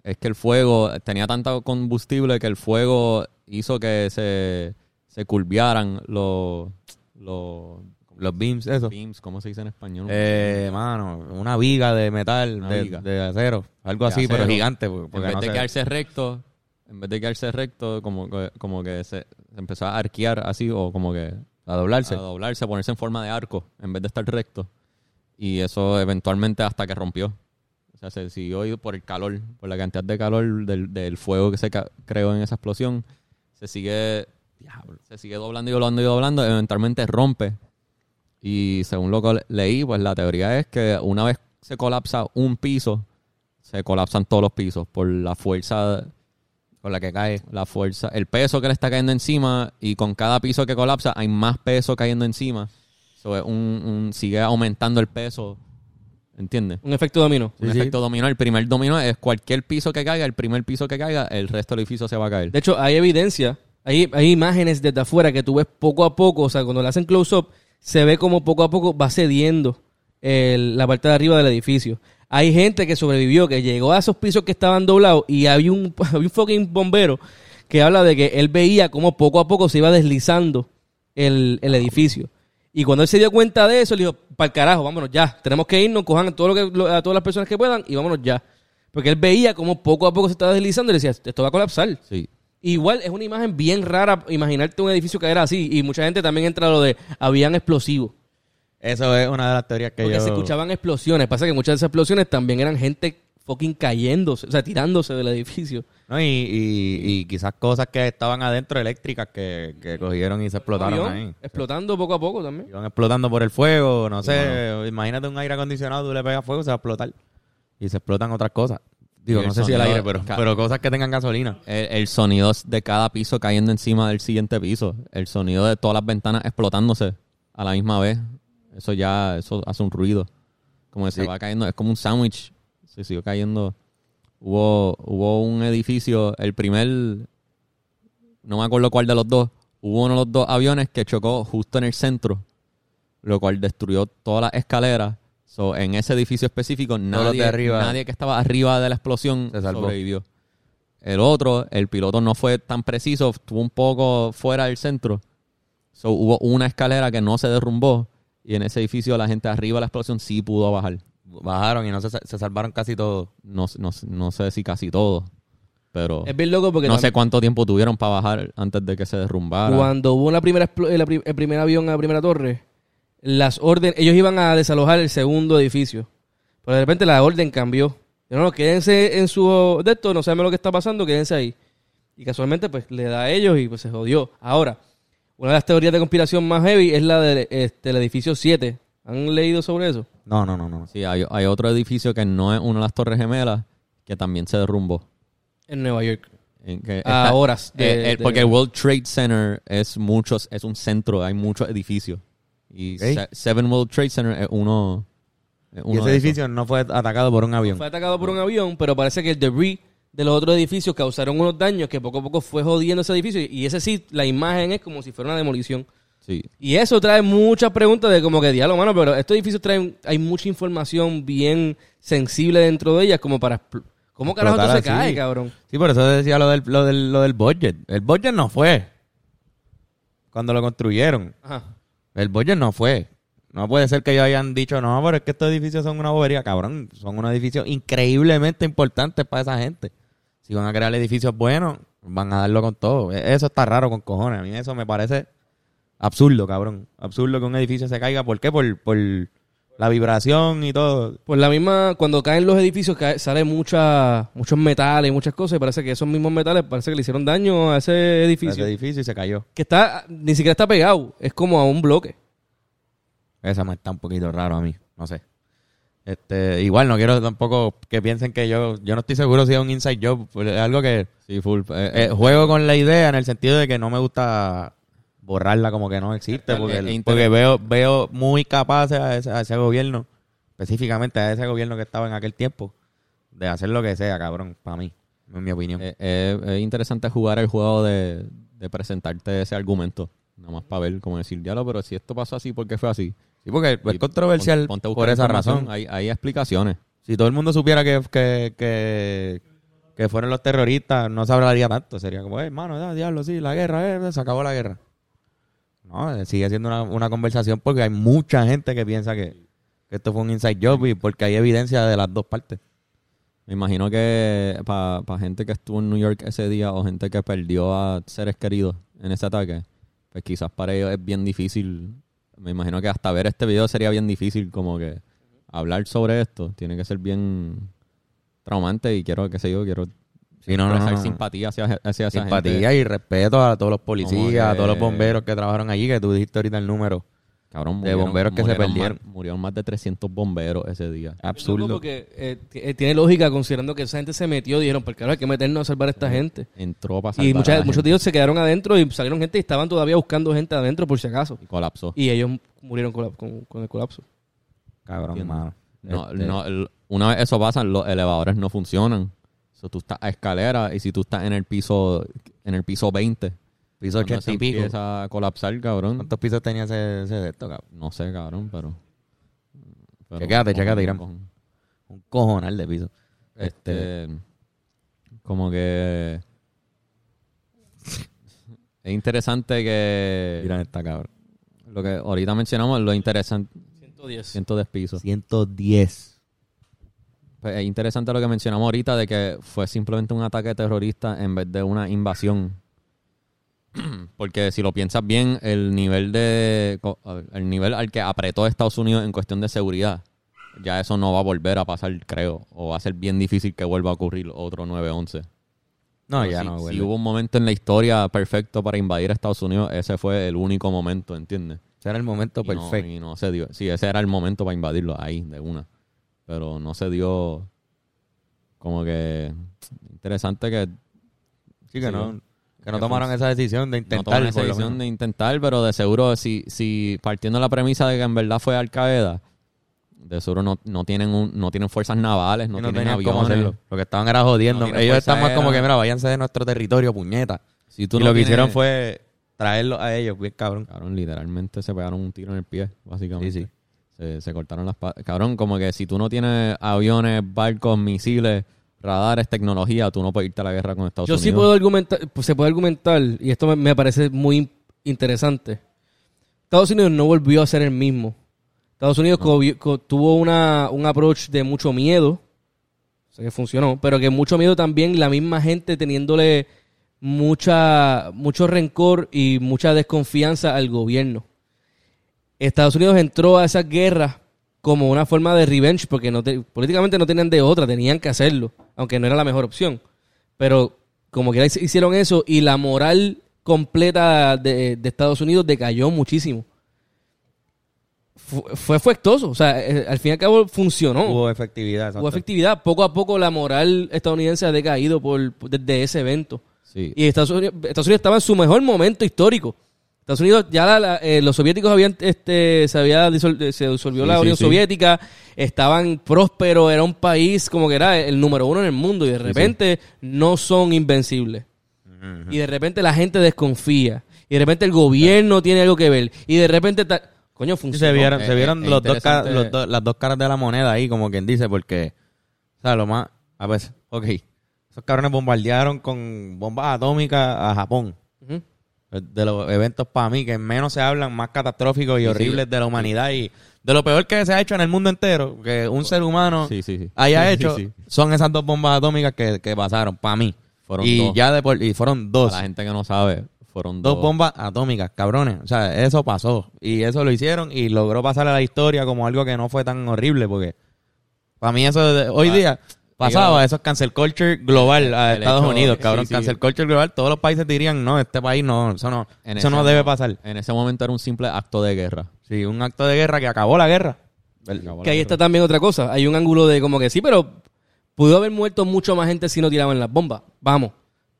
es que el fuego tenía tanto combustible que el fuego hizo que se, se curviaran los, los Los beams, eso. beams, ¿cómo se dice en español? Eh, mano, una viga de metal, de, viga. de acero. Algo De así, pero gigante. Porque, en porque vez no de quedarse recto, en vez de quedarse recto, como, como que se, se empezó a arquear así, o como que a doblarse. a doblarse, a ponerse en forma de arco, en vez de estar recto. Y eso eventualmente hasta que rompió. O sea, se siguió por el calor, por la cantidad de calor del, del fuego que se creó en esa explosión. Se sigue, se sigue doblando y doblando y doblando, eventualmente rompe. Y según lo que le- leí, pues la teoría es que una vez se colapsa un piso, se colapsan todos los pisos por la fuerza Con la que cae. la fuerza, el peso que le está cayendo encima y con cada piso que colapsa hay más peso cayendo encima. So, es un, un- sigue aumentando el peso, ¿entiendes? Un efecto dominó. Un Sí, sí. efecto dominó. El primer dominó es cualquier piso que caiga, el primer piso que caiga, el resto del edificio se va a caer. De hecho, hay evidencia, hay, hay imágenes desde afuera que tú ves poco a poco, o sea, cuando le hacen close-up, se ve como poco a poco va cediendo el- la parte de arriba del edificio. Hay gente que sobrevivió, que llegó a esos pisos que estaban doblados y había un, *laughs* había un fucking bombero que habla de que él veía como poco a poco se iba deslizando el, el edificio. Y cuando él se dio cuenta de eso, él dijo, para el carajo, vámonos ya, tenemos que irnos, cojan todo lo que, a todas las personas que puedan y vámonos ya. Porque él veía como poco a poco se estaba deslizando y le decía, esto va a colapsar. Sí. Igual es una imagen bien rara imaginarte un edificio caer así. Y mucha gente también entra a lo de habían explosivos. Eso es una de las teorías que Porque yo... se escuchaban explosiones. Pasa que muchas de esas explosiones también eran gente fucking cayéndose, o sea, tirándose del edificio. ¿no? Y, y, y quizás cosas que estaban adentro eléctricas que, que cogieron y se explotaron Avión ahí. Explotando poco a poco también. Iban explotando por el fuego, no sé. Imagínate un aire acondicionado, tú le pegas fuego, se va a explotar. Y se explotan otras cosas. Digo, no sé si el aire, pero, cosas que tengan gasolina. El, el sonido de cada piso cayendo encima del siguiente piso. El sonido de todas las ventanas explotándose a la misma vez. Eso ya, eso hace un ruido. Como que se va cayendo, es como un sándwich. Se siguió cayendo. Hubo, hubo un edificio, el primer, no me acuerdo cuál de los dos, hubo uno de los dos aviones que chocó justo en el centro, lo cual destruyó todas las escaleras. So, en ese edificio específico, nadie, arriba. nadie que estaba arriba de la explosión sobrevivió. El otro, el piloto no fue tan preciso, estuvo un poco fuera del centro. So, hubo una escalera que no se derrumbó y en ese edificio la gente arriba de la explosión sí pudo bajar. Bajaron y no se, se salvaron casi todos. No, no, no sé si casi todo. pero Es bien loco porque no sé cuánto tiempo tuvieron para bajar antes de que se derrumbara. cuando hubo la primera pri- el primer avión a la primera torre, las órdenes, ellos iban a desalojar el segundo edificio. Pero de repente la orden cambió. No, no, quédense en su de esto, no sabemos lo que está pasando, quédense ahí. Y casualmente pues le da a ellos y pues se jodió. Ahora, una de las teorías de conspiración más heavy es la del este, el edificio 7. ¿Han leído sobre eso? No, no, no, no. Sí, hay, hay otro edificio que no es una de las Torres Gemelas que también se derrumbó. En Nueva York. En que A está- horas de- eh, eh, de- porque el World Trade Center es muchos, es un centro, hay muchos edificios. Y Ok. Se- Seven World Trade Center es uno. es Y ese de esos. edificio no fue atacado por un avión. Fue atacado por un avión, pero parece que el debris de los otros edificios causaron unos daños que poco a poco fue jodiendo ese edificio. Y ese sí, la imagen es como si fuera una demolición. Sí. Y eso trae muchas preguntas de como que diálogo, mano, pero estos edificios traen, hay mucha información bien sensible dentro de ellas como para... ¿Cómo carajo se cae, cabrón? Sí, por eso decía lo del, lo del, lo del budget. El budget no fue. Cuando lo construyeron. Ajá. El budget no fue. No puede ser que ellos hayan dicho, no, pero es que estos edificios son una bobería, cabrón. Son unos edificios increíblemente importantes para esa gente. Si van a crear edificios buenos, van a darlo con todo. E- Eso está raro con cojones. A mí eso me parece absurdo, cabrón. Absurdo que un edificio se caiga. ¿Por qué? Por, por la vibración y todo. Pues la misma, cuando caen los edificios, cae, sale mucha, muchos metales y muchas cosas, y parece que esos mismos metales parece que le hicieron daño a ese edificio. Ese edificio y se cayó. Que está, ni siquiera está pegado, es como a un bloque. Esa me está un poquito raro a mí, no sé. Este, igual no quiero tampoco que piensen que yo, yo no estoy seguro si es un inside job, es algo que Sí, full. eh, eh, juego con la idea en el sentido de que no me gusta borrarla como que no existe, Eh, porque, porque veo, veo muy capaces a ese, a ese gobierno, específicamente a ese gobierno que estaba en aquel tiempo, de hacer lo que sea, cabrón, para mí, en mi opinión. eh, es interesante jugar el juego de, de presentarte ese argumento. Nada más para ver, como decir, diablo, pero si esto pasó así, ¿por qué fue así? Sí, porque es Y controversial pon- por esa razón. Hay, hay explicaciones. Si todo el mundo supiera que, que, que, que fueron los terroristas, no se hablaría tanto. Sería como, eh, hermano, ya, diablo, sí, la guerra, eh, se acabó la guerra. No, eh, sigue siendo una, una conversación porque hay mucha gente que piensa que, que esto fue un inside job y porque hay evidencia de las dos partes. Me imagino que para gente que estuvo en New York ese día o gente que perdió a seres queridos en ese ataque, pues quizás para ellos es bien difícil. Me imagino que hasta ver este video sería bien difícil como que hablar sobre esto. Tiene que ser bien traumante y quiero, qué sé yo, quiero Sí, no, no, no. simpatía hacia, hacia esa Simpatía gente. y respeto a todos los policías, que- a todos los bomberos que trabajaron allí, que tú dijiste ahorita el número. Cabrón, de bomberos que se perdieron. Más, murieron más de 300 bomberos ese día. Absurdo. Porque eh, eh, tiene lógica considerando que esa gente se metió, dijeron, porque ahora hay que meternos a salvar a esta gente. Entró para salvar Y a muchas, la muchos de ellos se quedaron adentro y salieron gente y estaban todavía buscando gente adentro por si acaso. y colapsó. Y ellos murieron con, la- con- con el colapso. Cabrón, mano. No, Este, no, una vez eso pasa, los elevadores no funcionan. So, tú estás a escalera y si tú estás en el piso en el piso 20, Piso cuando 80 se y pico. empieza a colapsar, cabrón. ¿Cuántos pisos tenía ese, ese de esto, cabrón? No sé, cabrón, pero... pero chécate, que- Irán. Un cojonal de piso. Este... Como que... es interesante que... Mira esta cabrón. Lo que ahorita mencionamos, lo interesante... 110. 110 pisos. 110. Pues es interesante lo que mencionamos ahorita de que fue simplemente un ataque terrorista en vez de una invasión. *clears throat* Porque si lo piensas bien, el nivel de el nivel al que apretó Estados Unidos en cuestión de seguridad, ya eso no va a volver a pasar, creo, o va a ser bien difícil que vuelva a ocurrir otro 9-11. No, Pero ya si, no, güey. si hubo un momento en la historia perfecto para invadir a Estados Unidos, ese fue el único momento, ¿entiendes? Ese era el momento Y no- perfecto. y no se dio. Sí, ese era el momento para invadirlo ahí, de una. Pero no se dio. Como que. Interesante que sí, que sí, no, que no tomaron esa decisión de no intentar. tomaron esa decisión de intentar, pero de seguro, si, si partiendo de la premisa de que en verdad fue Al Qaeda, de seguro no, no tienen un, no tienen fuerzas navales, no, no tienen aviones. Lo que estaban era jodiendo. No Ellos están más como que, mira, váyanse de nuestro territorio, puñeta. Si tú y no lo que hicieron fue traerlos a ellos, bien cabrón. Cabrón, literalmente se pegaron un tiro en el pie, básicamente. Sí, sí. Se, se cortaron las patas. Cabrón, como que si tú no tienes aviones, barcos, misiles, radares, tecnología, tú no puedes irte a la guerra con Estados Yo Unidos. sí puedo argumentar, pues se puede argumentar, y esto me, me parece muy interesante. Estados Unidos no volvió a ser el mismo. Estados Unidos tuvo una, un approach de mucho miedo sea que funcionó, pero que mucho miedo también la misma gente teniéndole mucha, mucho rencor y mucha desconfianza al gobierno. Estados Unidos entró a esas guerras como una forma de revenge, porque no te- políticamente no tenían de otra, tenían que hacerlo, aunque no era la mejor opción. Pero como que hicieron eso y la moral completa de, de Estados Unidos decayó muchísimo. Fu- Fue, efectuoso, o sea, eh, al fin y al cabo funcionó. Hubo efectividad. exacto. Hubo efectividad. Poco a poco la moral estadounidense ha decaído por, por- desde ese evento. Sí. Y Estados Unidos, Estados Unidos estaba en su mejor momento histórico. Estados Unidos, ya la- la- eh, los soviéticos habían, este, se había disol- se disolvió Sí, la Unión sí. Soviética, estaban prósperos, era un país como que era el número uno en el mundo y de repente no son invencibles. Y de repente la gente desconfía. Y de repente el gobierno tiene algo que ver. Y de repente, ta- coño, funciona. se vieron, Eh, se vieron eh, los dos ca- interesante. los dos- las dos caras de la moneda ahí, como quien dice, porque, o sea, lo más, a ver, ok, esos cabrones bombardearon con bombas atómicas a Japón. Ujú. De los eventos para mí que menos se hablan, más catastróficos y Sí, sí. horribles de la humanidad y de lo peor que se ha hecho en el mundo entero, que un ser humano Sí, haya hecho, son esas dos bombas atómicas que, que pasaron, para mí. Fueron y dos. ya de por- y fueron dos. Para la gente que no sabe, fueron Dos dos. bombas atómicas, cabrones. O sea, eso pasó. Y eso lo hicieron y logró pasar a la historia como algo que no fue tan horrible porque para mí eso de- hoy Ah, día pasaba, eso es cancel culture global a el Estados hecho- Unidos, cabrón. sí. Cancel culture global, todos los países dirían, no, este país no, eso no, En eso no debe pasar. En ese momento era un simple acto de guerra. Sí, un acto de guerra que acabó la guerra. Que ahí está también otra cosa. Hay un ángulo de como que sí, pero pudo haber muerto mucho más gente si no tiraban las bombas. Vamos.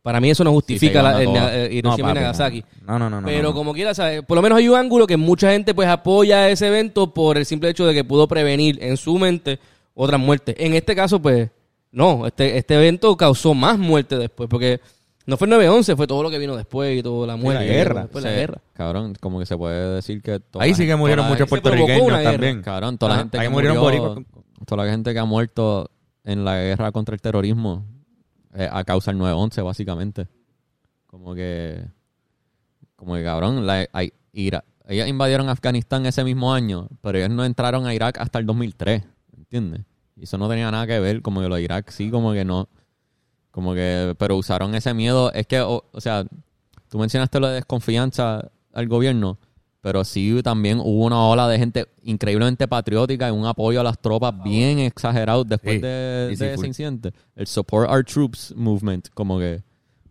Para mí eso no justifica Sí, la, el- eh, y papi, Nagasaki. No, no, no, no. Pero no, no. como quiera, ¿sabes? por lo menos hay un ángulo que mucha gente pues apoya ese evento por el simple hecho de que pudo prevenir en su mente otras muertes. En este caso, pues, no. Este, este evento causó más muerte después, porque no fue el 9-11, fue todo lo que vino después y toda la muerte. guerra. Después la guerra. Cabrón, como que se puede decir que... toda Ahí la sí que murieron toda la- muchos puertorriqueños también. Cabrón, toda la gente ahí que murieron murió, toda la gente que ha muerto en la guerra contra el terrorismo eh, a causa del 9-11, básicamente. Como que... Como que, cabrón, la, hay- Ira- ellos invadieron Afganistán ese mismo año, pero ellos no entraron a Irak hasta el 2003, ¿entiendes? Y eso no tenía nada que ver, como que lo de Irak sí, como que no... Como que... Pero usaron ese miedo. Es que, o, o sea, tú mencionaste lo de desconfianza al gobierno, pero sí también hubo una ola de gente increíblemente patriótica y un apoyo a las tropas bien exagerado después Sí, de, sí, ese incidente. El Support Our Troops Movement, como que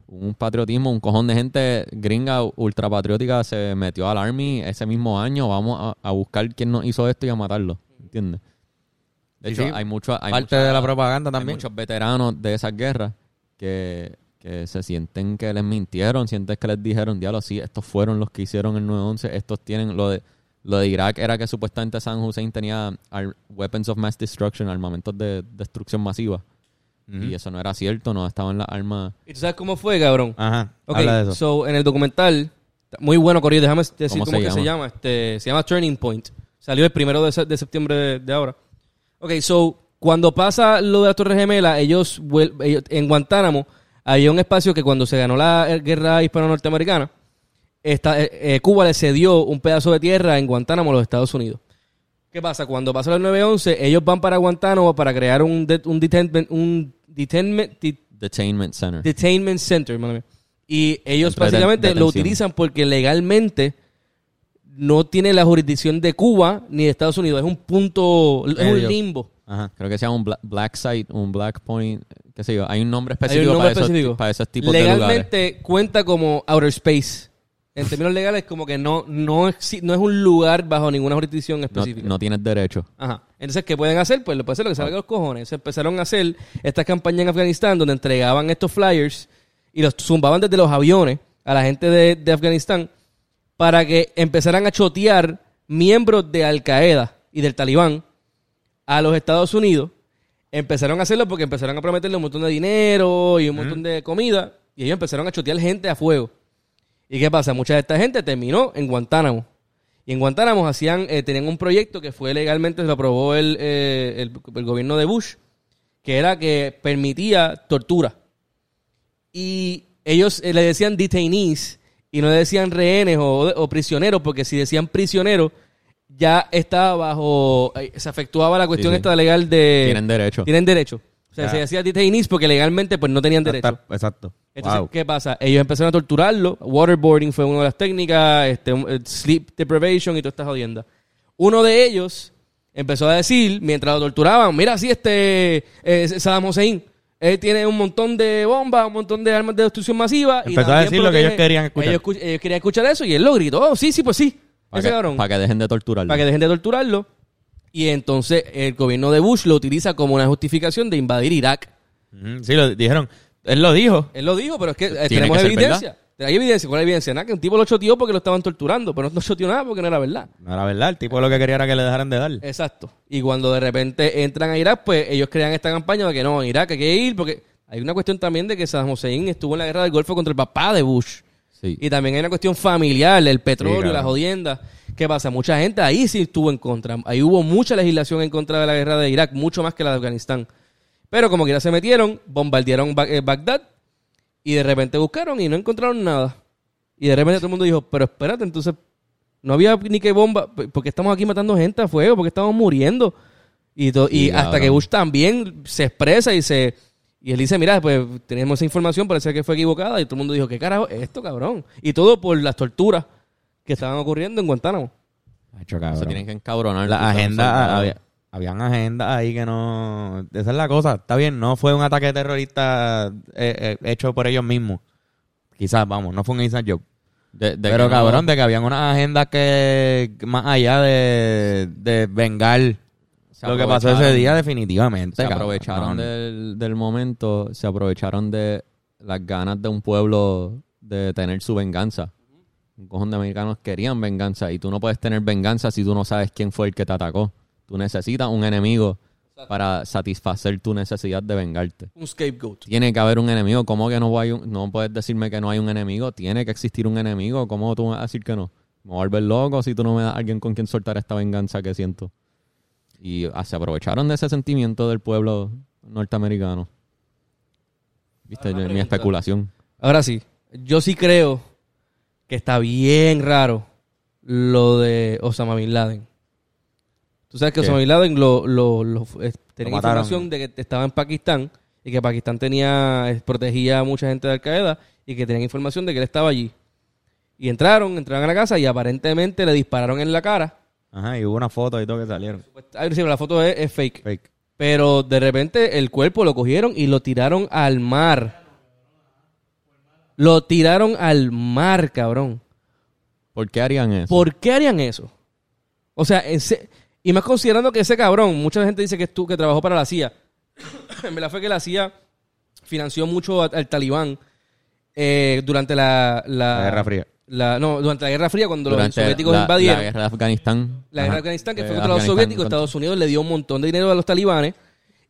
un patriotismo, un cojón de gente gringa ultrapatriótica se metió al Army ese mismo año. Vamos a, a buscar quién nos hizo esto y a matarlo. ¿Entiendes? De Sí, hecho, sí. hay mucho, hay Parte mucha- de la propaganda hay también. muchos veteranos de esas guerras que, que se sienten que les mintieron, sienten que les dijeron, diablo, sí, estos fueron los que hicieron el 9-11, estos tienen, lo de, lo de Irak era que supuestamente San Hussein tenía ar- weapons of mass destruction, armamentos de destrucción masiva. Y eso no era cierto, no estaban las armas. ¿Y tú sabes cómo fue, cabrón? Ajá, Ok, habla de eso. so, en el documental, muy bueno, Corillo, déjame decir ¿Cómo cómo, se que se llama. Este, se llama Turning Point. Salió el primero de, se- de septiembre de, de ahora. Ok, so, cuando pasa lo de la Torre Gemela, ellos, ellos- en Guantánamo, había un espacio que cuando se ganó la eh, guerra hispano-norteamericana, esta- eh, eh, Cuba le cedió un pedazo de tierra en Guantánamo a los Estados Unidos. ¿Qué pasa? Cuando pasa el 9-11, ellos van para Guantánamo para crear un, det- un, detainment, un detainment, de- Detainment Center. Detainment Center. Y ellos de básicamente lo utilizan porque legalmente no tiene la jurisdicción de Cuba ni de Estados Unidos. Es un punto, es un limbo. Ajá. Creo que se llama un bla- Black Site, un Black Point, qué sé yo. Hay un nombre un específico, nombre para, esos, específico. para esos tipos de lugares. Legalmente cuenta como outer space. En términos legales, como que no, no, exi- no es un lugar bajo ninguna jurisdicción No, específica. no tienes derecho. Ajá. Entonces, ¿qué pueden hacer? Pues lo pueden hacer lo que salga de los cojones. Se empezaron a hacer estas campañas en Afganistán donde entregaban estos flyers y los zumbaban desde los aviones a la gente de, de Afganistán para que empezaran a chotear miembros de Al Qaeda y del Talibán a los Estados Unidos. Empezaron a hacerlo porque empezaron a prometerle un montón de dinero y un montón de comida y ellos empezaron a chotear gente a fuego. ¿Y qué pasa? Mucha de esta gente terminó en Guantánamo. Y en Guantánamo hacían, eh, tenían un proyecto que fue legalmente, se lo aprobó el, eh, el, el gobierno de Bush, que era que permitía tortura. Y ellos eh, le decían detainees y no decían rehenes o, o prisioneros, porque si decían prisioneros, ya estaba bajo, eh, se efectuaba la cuestión sí. esta legal de... Tienen derecho. Tienen derecho. O sea, se hacía detainees porque legalmente pues no tenían derecho. Exacto. exacto. Entonces, Wow. ¿qué pasa? Ellos empezaron a torturarlo. Waterboarding fue una de las técnicas, este, eh, sleep deprivation y todas estas jodiendas. Uno de ellos empezó a decir, mientras lo torturaban, mira, sí, este eh, Saddam Hussein, él tiene un montón de bombas, un montón de armas de destrucción masiva. y Empezó a también decir lo que ellos querían escuchar. Ellos, querían escuchar eso y él lo gritó. Oh, sí, sí, pues sí. Para Ese que, cabrón. que dejen de torturarlo. Para que dejen de torturarlo. Y entonces el gobierno de Bush lo utiliza como una justificación de invadir Irak. Sí, lo dijeron. Él lo dijo. Él lo dijo, pero es que Tiene tenemos que evidencia. Hay evidencia. ¿Cuál evidencia? Nada, que un tipo lo choteó porque lo estaban torturando, pero no choteó nada porque no era verdad. No era verdad. El tipo lo que quería era que le dejaran de dar. Exacto. Y cuando de repente entran a Irak, pues ellos crean esta campaña de que no, en Irak hay que ir, porque hay una cuestión también de que Saddam Hussein estuvo en la guerra del Golfo contra el papá de Bush. Sí. Y también hay una cuestión familiar, el petróleo, claro. las jodiendas. ¿Qué pasa? Mucha gente ahí sí estuvo en contra. Ahí hubo mucha legislación en contra de la guerra de Irak, mucho más que la de Afganistán. Pero como quiera se metieron, bombardearon Ba- eh, Bagdad y de repente buscaron y no encontraron nada. Y de repente todo el mundo dijo, pero espérate, entonces no había ni que bomba, porque estamos aquí matando gente a fuego, porque estamos muriendo. Y, to- y hasta cabrón. que Bush también se expresa y se y él dice, mira, pues tenemos esa información, parece que fue equivocada. Y todo el mundo dijo, ¿qué carajo es esto, cabrón? Y todo por las torturas que estaban ocurriendo en Guantánamo. Se tienen que encabronar. La agenda, habían agendas ahí que no... Esa es la cosa. Está bien, no fue un ataque terrorista eh, eh, hecho por ellos mismos. Quizás, vamos, no fue un inside job. De- de Pero no- cabrón, de que habían unas agendas que más allá de, de vengar lo que pasó ese día definitivamente. Se aprovecharon del momento, se aprovecharon de las ganas de un pueblo de tener su venganza. Un cojón de americanos querían venganza y tú no puedes tener venganza si tú no sabes quién fue el que te atacó. Tú necesitas un enemigo para satisfacer tu necesidad de vengarte. Un scapegoat. Tiene que haber un enemigo. ¿Cómo que no hay un- no puedes decirme que no hay un enemigo? Tiene que existir un enemigo. ¿Cómo tú vas a decir que no? Me voy a volver loco si tú no me das a alguien con quien soltar esta venganza que siento. Y ah, se aprovecharon de ese sentimiento del pueblo norteamericano. Viste, mi especulación. Ahora sí, yo sí creo que está bien raro lo de Osama Bin Laden. Tú sabes que. Osama Bin Laden lo, lo, lo- eh, tenía Lo mataron. información de que estaba en Pakistán y que Pakistán tenía eh, protegía a mucha gente de Al Qaeda y que tenían información de que él estaba allí. Y entraron, entraron a la casa y aparentemente le dispararon en la cara. Ajá, y hubo una foto y todo que salieron. Pues, ay, sí, la foto es, es fake. Fake. Pero de repente el cuerpo lo cogieron y lo tiraron al mar. Lo tiraron al mar, cabrón. ¿Por qué harían eso? ¿Por qué harían eso? O sea, en se- y más considerando que ese cabrón, mucha gente dice que es tú que trabajó para la CIA. *coughs* en verdad fue que la CIA financió mucho a- al talibán eh, durante la, la, La Guerra Fría. la- no, durante la Guerra Fría, cuando los soviéticos la, invadieron. la guerra de Afganistán. La guerra de Afganistán, que Eh, fue contra los soviéticos, contra- Estados Unidos le dio un montón de dinero a los talibanes.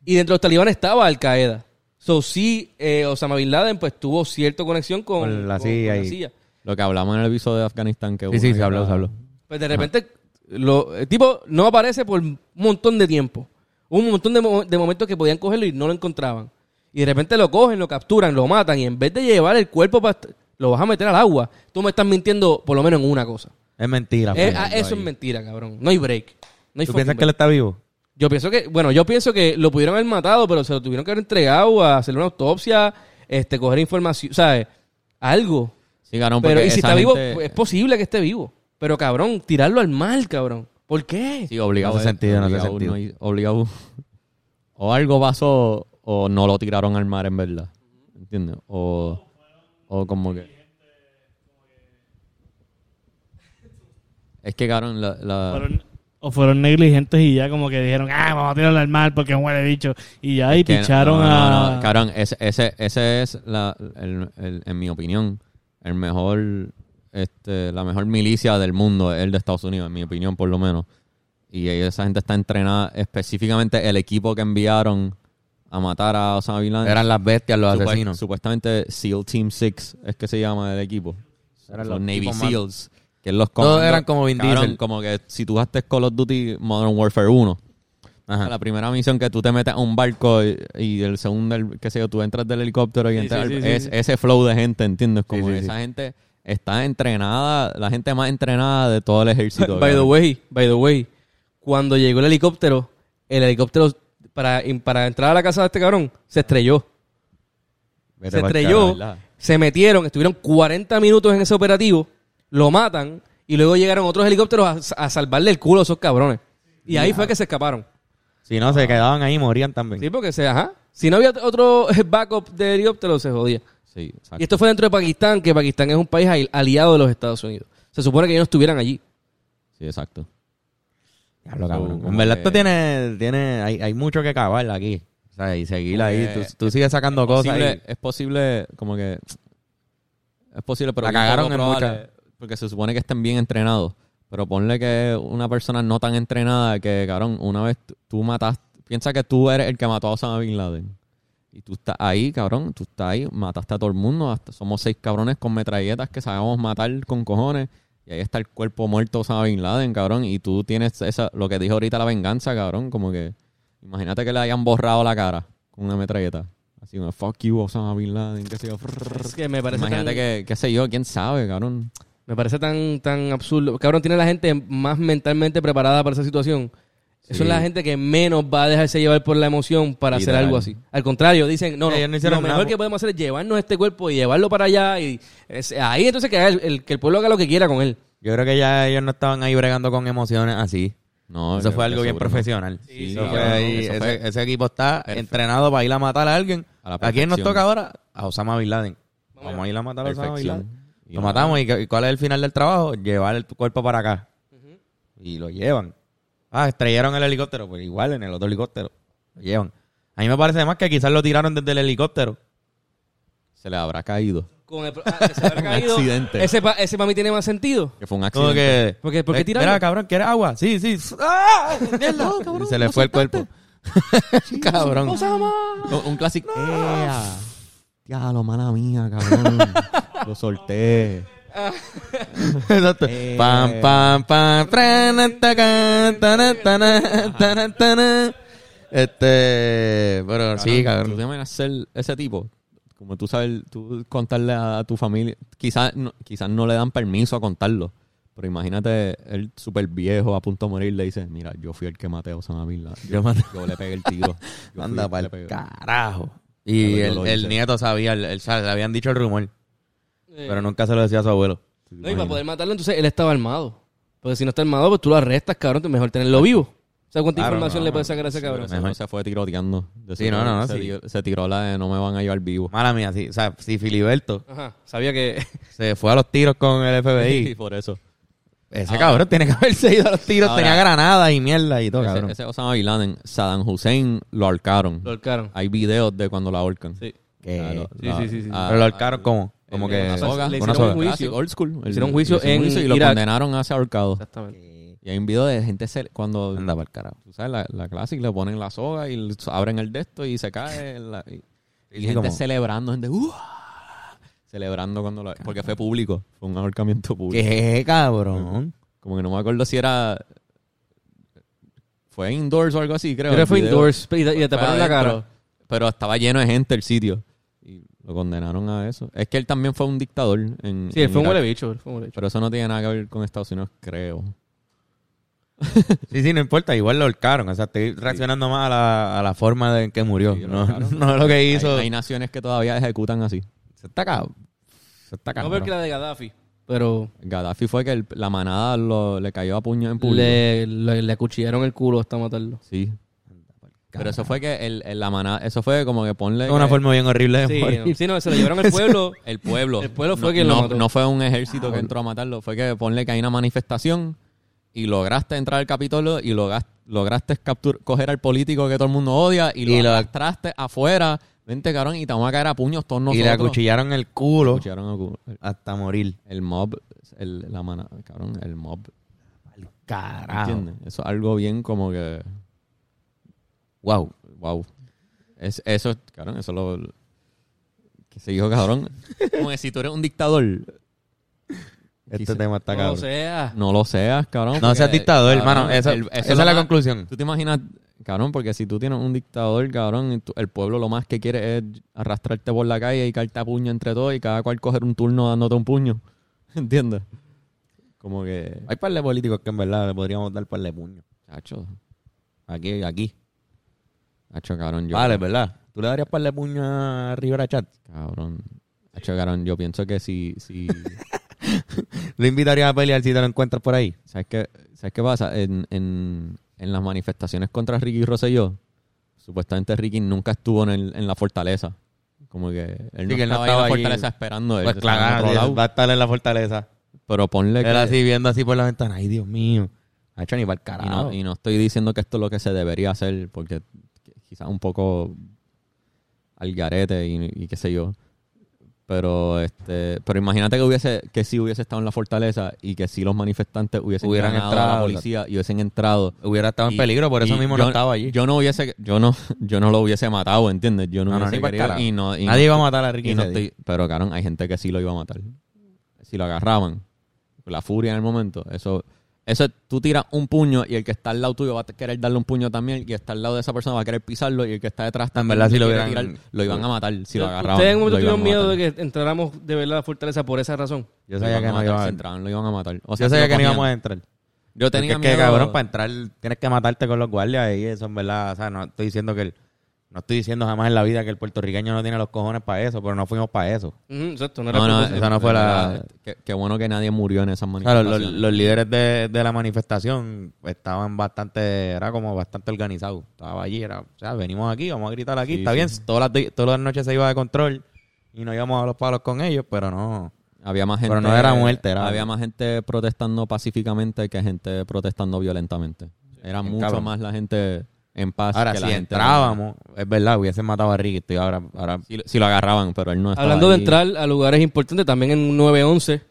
Y dentro de los talibanes estaba Al Qaeda. So, sí, eh, Osama Bin Laden pues tuvo cierta conexión con, Con la CIA con la y- CIA. Lo que hablamos en el episodio de Afganistán. Que Sí, hubo sí, se habló, se habló. Pues de repente, lo, el tipo no aparece por un montón de tiempo. Hubo un montón de, mo- de momentos que podían cogerlo y no lo encontraban. Y de repente lo cogen, lo capturan, lo matan. Y en vez de llevar el cuerpo, para lo vas a meter al agua. Tú me estás mintiendo por lo menos en una cosa. Es mentira. Fernando, ah, eso ahí. es mentira, cabrón. No hay break. No hay ¿Tú piensas break. que él está vivo? Yo pienso que, bueno, yo pienso que lo pudieron haber matado, pero se lo tuvieron que haber entregado a hacerle una autopsia, este, coger información, ¿sabes? Algo. Sí, cabrón, pero y si está vivo, gente- es posible que esté vivo. Pero cabrón, tirarlo al mar, cabrón. ¿Por qué? Sí, obligado. No hace es- sentido, no hace obligado, sentido. hay- obligado. *laughs* O algo pasó o no lo tiraron al mar en verdad. ¿Entiendes? O, o como que... Es que, cabrón, la... la- Fueron- o fueron negligentes y ya como que dijeron, ah, vamos a tirarlo al mar porque es un huele bicho. Y ya y que- picharon no, no, a... no, cabrón, ese, ese, ese es, la, el- el- en mi opinión, el mejor... Este, la mejor milicia del mundo es el de Estados Unidos, en mi opinión, por lo menos. Y esa gente está entrenada, específicamente el equipo que enviaron a matar a Osama Bin Laden. Eran las bestias, los Supuest- asesinos. Supuestamente SEAL Team 6 es que se llama el equipo. Eran los los Navy SEALs. Que los Todos eran como Vin cabrón, Diesel. Como que si tú jugaste Call of Duty Modern Warfare 1, Ajá. la primera misión que tú te metes a un barco y, y el segundo, el- qué sé yo, tú entras del helicóptero y Sí, entras sí, es, ese flow de gente, ¿entiendes? Como esa gente está entrenada, la gente más entrenada de todo el ejército. *laughs* by the way, by the way, cuando llegó el helicóptero, el helicóptero para, para entrar a la casa de este cabrón, se estrelló. Vete se estrelló, se metieron, estuvieron 40 minutos en ese operativo, lo matan y luego llegaron otros helicópteros a, a salvarle el culo a esos cabrones. Y ahí fue que se escaparon. Si no, se quedaban ahí y morían también. Sí, porque se, ajá. Si no había otro *laughs* backup de helicóptero, se jodía. Sí, exacto. Y esto fue dentro de Pakistán, que Pakistán es un país al- aliado de los Estados Unidos. Se supone que ellos no estuvieran allí. Sí, exacto. Cabrón. En verdad, que- esto tiene, tiene, hay, hay mucho que cavar aquí. O sea, y seguir ahí. Tú, tú sigues sacando es cosas. posible, y- es posible, como que. Es posible, pero. La cagaron en muchas. Porque se supone que estén bien entrenados. Pero ponle que una persona no tan entrenada que, cabrón, una vez tú- tú mataste. Piensa que tú eres el que mató a Osama Bin Laden. Y tú estás ahí, cabrón. Tú estás ahí, mataste a todo el mundo. Hasta somos seis cabrones con metralletas que sabemos matar con cojones. Y ahí está el cuerpo muerto de Osama Bin Laden, cabrón. Y tú tienes esa, lo que dijo ahorita la venganza, cabrón. Como que. Imagínate que le hayan borrado la cara con una metralleta. Así como, fuck you, Osama Bin Laden, qué sé yo. Es que me parece Imagínate tan- que, qué sé yo, quién sabe, cabrón. Me parece tan, tan absurdo. Cabrón, tiene la gente más mentalmente preparada para esa situación. Eso es la gente que menos va a dejarse llevar por la emoción para hacer Literal. algo así. Al contrario, dicen, no, no, Ellos no hicieron lo mejor nada. que podemos hacer es llevarnos este cuerpo y llevarlo para allá y es- ahí entonces que, haga el, el- que el pueblo haga lo que quiera con él. Yo creo que ya ellos no estaban ahí bregando con emociones así. No, Eso fue algo bien seguro no. profesional. Sí, Eso sí, fue cabrón, ahí- eso ese, fue ese equipo está entrenado para ir a matar a alguien. A la ¿A quién nos perfección. toca ahora? A Osama Bin Laden. Vamos a ir a matar a Osama Bin Laden. Y Lo matamos y, y ¿cuál es el final del trabajo? Llevar el cuerpo para acá. Y lo llevan. Ah, estrellaron el helicóptero. Pues igual en el otro helicóptero. Lo llevan. A mí me parece más que quizás lo tiraron desde el helicóptero. Se le habrá caído. Con el, ah, que se habrá *laughs* Un caído. accidente. Ese, pa- ese para mí tiene más sentido. Que fue un Como accidente. que... ¿Por qué- por qué Eh, tirarlo? Mira, cabrón, ¿quieres agua? Sí, sí. ¡Ah! Mierda. *laughs* Y se le fue el cuerpo. *laughs* cabrón. Un, un clásico. ¡Ea! Diablo, mala mía, cabrón. Lo solté. Exacto. Eh. Pam, pam, pam. Este, pero sí, ¿Tú cabrón. te imaginas ser ese tipo? Como tú sabes, tú contarle a tu familia. Quizás no, quizás no le dan permiso a contarlo. Pero imagínate él súper viejo, a punto de morir, le dice, mira, yo fui el que maté a Osama Bin Laden. Yo le pegué el tiro. Yo *laughs* Anda el para le el pegué". carajo. Y el, el nieto sabía, el, el- le habían dicho el rumor, pero nunca se lo decía a su abuelo. no, y para poder matarlo, entonces él estaba armado. Porque si no está armado, pues tú lo arrestas, cabrón. entonces mejor tenerlo vivo. ¿Sabes cuánta Claro, información no, le no. puedes sacar a ese cabrón? ese Mejor. no se fue tiroteando. De Sí, seguro no, no, se, sí. tiró- se tiró la de no me van a llevar vivo. Mala mía, sí. O sea, si Filiberto Ajá, sabía que... *laughs* se fue a los tiros con el Y FBI, *laughs* por eso. ese Ahora- cabrón tiene que haberse ido a los tiros. Ahora- tenía granadas y mierda y todo, cabrón. Ese, ese Osama Bin Laden, Saddam Hussein lo ahorcaron. Lo ahorcaron. Hay videos de cuando lo ahorcan. Sí. Que- Ah, lo- Sí, lo- sí, sí, sí. ah, pero lo ahorcaron como, como que una soga. Le una hicieron soga. un juicio. Old school. El- Hicieron juicio le hicieron en y lo Irak. condenaron a ser ahorcado. Exactamente. Y hay un video de gente cuando Anda para el carajo. tú sabes la, la clásica le ponen la soga y abren el de esto y se cae la- y, y Sí, gente como- celebrando gente ¡uh! celebrando cuando lo porque fue público fue un ahorcamiento público ¿Qué, cabrón? como que no me acuerdo si era fue indoors o algo así creo Creo que fue video. indoors y, y te Fue taparon la cara. pero estaba lleno de gente el sitio y lo condenaron a eso es que él también fue un dictador en, Sí, él en fue un Irak. huele bicho. él fue un huele bicho. pero eso no tiene nada que ver con Estados Unidos creo *laughs* Sí, sí, no importa. Igual lo ahorcaron. O sea, estoy reaccionando más a la, a la forma de en que murió. Sí, no, *laughs* no lo que hizo. hay, hay naciones que todavía ejecutan así Se está cabrón. Se está No cabrón. veo que la de Gaddafi, pero Gaddafi fue que el- la manada lo- le cayó a puño en público. le, le, le acuchillaron el culo hasta matarlo. Sí. Pero eso fue que el, el- la manada, eso fue como que ponle Es una que forma bien horrible de Sí, morir. no, sí, no, se lo llevaron al *laughs* pueblo. el pueblo. El pueblo fue no, quien lo no, mató. no fue un ejército que entró a matarlo, fue que ponle que hay una manifestación y lograste entrar al Capitolio y lograste, lograste captur- coger al político que todo el mundo odia y lo Y lo- arrastraste afuera. Vente, cabrón, y te vamos a caer a puños todos y nosotros. le acuchillaron el culo Acuchillaron el, hasta morir. el mob, el, la manada, cabrón, el mob. Carajo. ¿Entiendes? Eso es algo bien como que... Wow. Wow. Es, eso, es- cabrón, eso lo... Que se dijo, cabrón. Como que si tú eres un dictador, Este Quizá- tema está No cabrón. no lo seas, cabrón. No porque, seas dictador, cabrón, hermano. Eso- el- eso esa es lo la más- conclusión. Tú te imaginas, cabrón, porque si tú tienes un dictador, cabrón, y tú- el pueblo lo más que quiere es arrastrarte por la calle y caerte a puño entre todos y cada cual coger un turno dándote un puño. *laughs* ¿Entiendes? Como que... Hay par de políticos que en verdad le podríamos dar par de puños. Chacho, Aquí, aquí. Hacho, cabrón, yo... Vale, ¿verdad? ¿Tú le darías par de puño a Rivera Chat? Cabrón. Hacho, cabrón, yo pienso que si... si *laughs* ¿Le invitarías a pelear si te lo encuentras por ahí? ¿Sabes qué, ¿Sabes qué pasa? En, en, en las manifestaciones contra Ricky Rosselló, supuestamente Ricky nunca estuvo en, el- en la fortaleza. Como que él Sí, no que él no estaba ahí en estaba la fortaleza esperando. Pues estaba claro, va a estar en la fortaleza. Pero ponle que... Él así viendo así por la ventana. Ay, Dios mío. Ha hecho ni para el y, carajo. no, y no estoy diciendo que esto es lo que se debería hacer, porque quizás un poco al garete y, y qué sé yo. Pero este, pero imagínate que hubiese, que si hubiese estado en la fortaleza y que si los manifestantes hubiesen Hubieran ganado a la entrado, policía y hubiesen entrado. Hubiera estado en y- peligro, por eso mismo yo- no estaba allí. Yo no hubiese, yo no, yo no lo hubiese matado, ¿entiendes? Yo no, No, hubiese ni pa'l querido carajo. y no, y Nadie no- iba a matar a Ricky estoy- pero, cabrón, hay gente que sí lo iba a matar. Si lo agarraban, la furia en el momento, eso, eso tú tiras un puño y el que está al lado tuyo va a querer darle un puño también y el que está al lado de esa persona va a querer pisarlo y el que está detrás también verdad, si lo hubieran- tirar, lo iban a matar si lo agarraban. ¿Ustedes en un momento tuvieron miedo de que entráramos de verdad a la fortaleza por esa razón? Yo sabía que no si a entraban, lo iban a matar. O sea, Yo sabía que no íbamos a entrar. Yo tenía Porque es que, miedo- cabrón, para entrar tienes que matarte con los guardias y eso en verdad, o sea, no estoy diciendo que el- no estoy diciendo jamás en la vida que el puertorriqueño no tiene los cojones para eso, pero no fuimos para eso. Exacto, no era No, no, esa no fue la- Qué, qué bueno que nadie murió en esas Claro, manifestaciones. los, los líderes de, de la manifestación estaban bastante, era como bastante organizados. Estaba allí, era, o sea, venimos aquí, vamos a gritar aquí, Sí, está sí. bien, todas las, todas las noches se iba de control y nos íbamos a los palos con ellos, pero no. Había más gente. Pero no era muerte, era- Había más gente protestando pacíficamente que gente protestando violentamente. Era mucho cabrón. más la gente en paz. Ahora, que si la gente entrábamos, es verdad, hubiesen matado a Ricky, estoy ahora, ahora Si, si lo agarraban, pero él no estaba Hablando de ahí. entrar a lugares importantes, también en 9-11